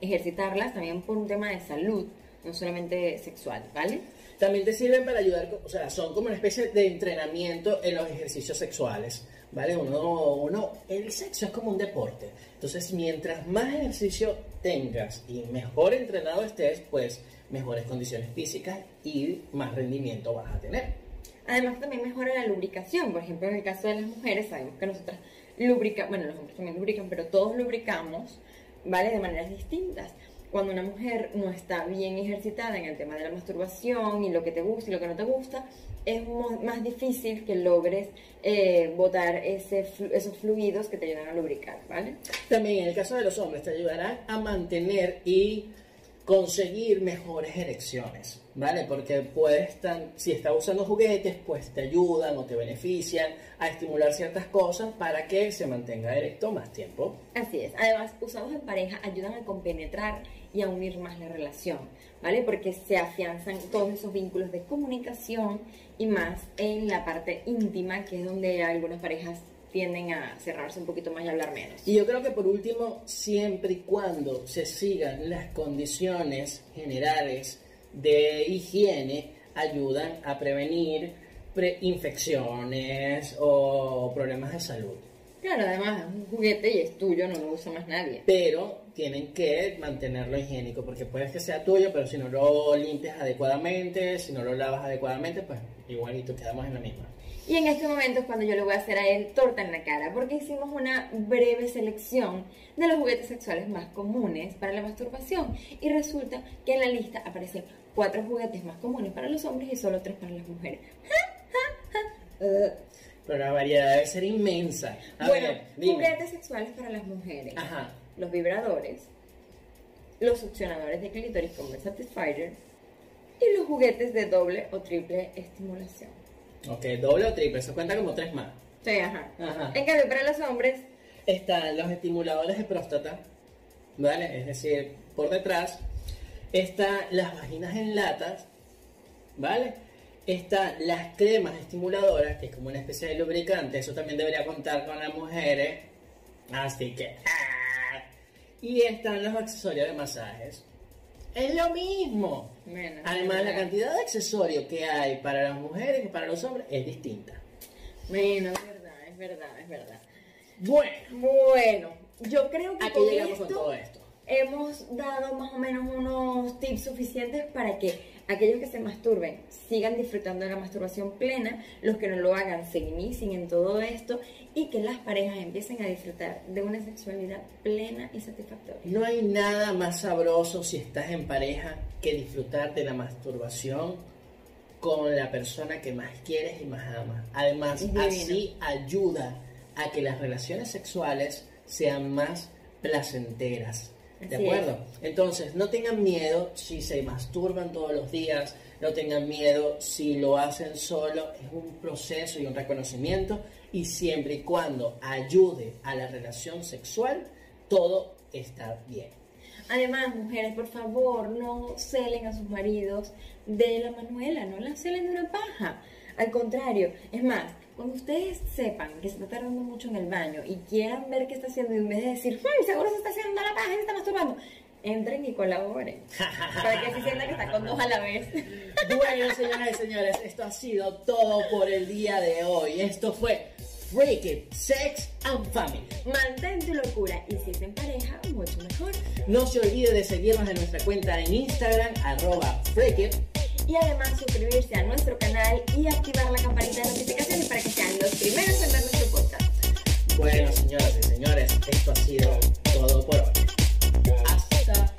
ejercitarlas también por un tema de salud, no solamente sexual, ¿vale? También te sirven para ayudar, o sea, son como una especie de entrenamiento en los ejercicios sexuales, ¿vale? Uno, uno, el sexo es como un deporte. Entonces, mientras más ejercicio tengas y mejor entrenado estés, pues mejores condiciones físicas y más rendimiento vas a tener. Además también mejora la lubricación, por ejemplo en el caso de las mujeres sabemos que nosotras lubricamos, bueno los hombres también lubrican, pero todos lubricamos, ¿vale? De maneras distintas. cuando una mujer no está bien ejercitada en el tema de la masturbación y lo que te gusta y lo que no te gusta, es más difícil que logres eh, botar esos fluidos que te ayudan a lubricar, ¿vale? También en el caso de los hombres te ayudarán a mantener y conseguir mejores erecciones, ¿vale? Porque puedes estar, si estás usando juguetes, pues te ayudan o te benefician a estimular ciertas cosas para que se mantenga erecto más tiempo. Así es. Además, usados en pareja ayudan a compenetrar y a unir más la relación, ¿vale? Porque se afianzan todos esos vínculos de comunicación y más en la parte íntima, que es donde algunas parejas tienden a cerrarse un poquito más y hablar menos. Y yo creo que por último, siempre y cuando se sigan las condiciones generales de higiene, ayudan a prevenir infecciones o problemas de salud. Claro, además es un juguete y es tuyo, no lo usa más nadie. Pero tienen que mantenerlo higiénico, porque puede que sea tuyo, pero si no lo limpias adecuadamente, si no lo lavas adecuadamente, pues igualito quedamos en la misma. Y en este momento es cuando yo le voy a hacer a él torta en la cara, porque hicimos una breve selección de los juguetes sexuales más comunes para la masturbación. Y resulta que en la lista aparecen cuatro juguetes más comunes para los hombres y solo tres para las mujeres. Pero la variedad debe ser inmensa. bueno, juguetes sexuales para las mujeres. Ajá. Los vibradores, los succionadores de clítoris como el Satisfyer y los juguetes de doble o triple estimulación. Ok, doble o triple, eso cuenta como tres más. Sí, ajá. ajá. En cambio, para los hombres están los estimuladores de próstata, ¿vale? Es decir, por detrás están las vaginas en latas, ¿vale? Están las cremas estimuladoras, que es como una especie de lubricante, eso también debería contar con las mujeres. Así que... ¡ah! Y están los accesorios de masajes. Es lo mismo. Además, la cantidad de accesorios que hay para las mujeres y para los hombres es distinta. Bueno, es verdad, es verdad, es verdad. Bueno. Bueno, yo creo que Aquí llegamos con todo esto hemos dado más o menos unos tips suficientes para que aquellos que se masturben sigan disfrutando de la masturbación plena, los que no lo hagan se inicien en todo esto y que las parejas empiecen a disfrutar de una sexualidad plena y satisfactoria. No hay nada más sabroso si estás en pareja que disfrutar de la masturbación con la persona que más quieres y más amas. Además, así ayuda a que las relaciones sexuales sean más placenteras ¿De acuerdo? Entonces, no tengan miedo si se masturban todos los días, no tengan miedo si lo hacen solo, es un proceso y un reconocimiento y siempre y cuando ayude a la relación sexual, todo está bien. Además, mujeres, por favor, no celen a sus maridos de la manuela, no la celen de una paja. Al contrario, es más, cuando ustedes sepan que se está tardando mucho en el baño y quieran ver qué está haciendo, y en vez de decir, ¡Ay, seguro se está haciendo la paja, se está masturbando, entren y colaboren. para que se sientan que está con dos a la vez. bueno, señoras y señores, esto ha sido todo por el día de hoy. Esto fue Freak It, Sex and Family. Mantén tu locura y si es en pareja, mucho mejor. No se olvide de seguirnos en nuestra cuenta en Instagram, arroba Freak y además suscribirse a nuestro canal y activar la campanita de notificaciones para que sean los primeros en ver nuestro podcast. Bueno, señoras y señores, esto ha sido todo por hoy. Hasta.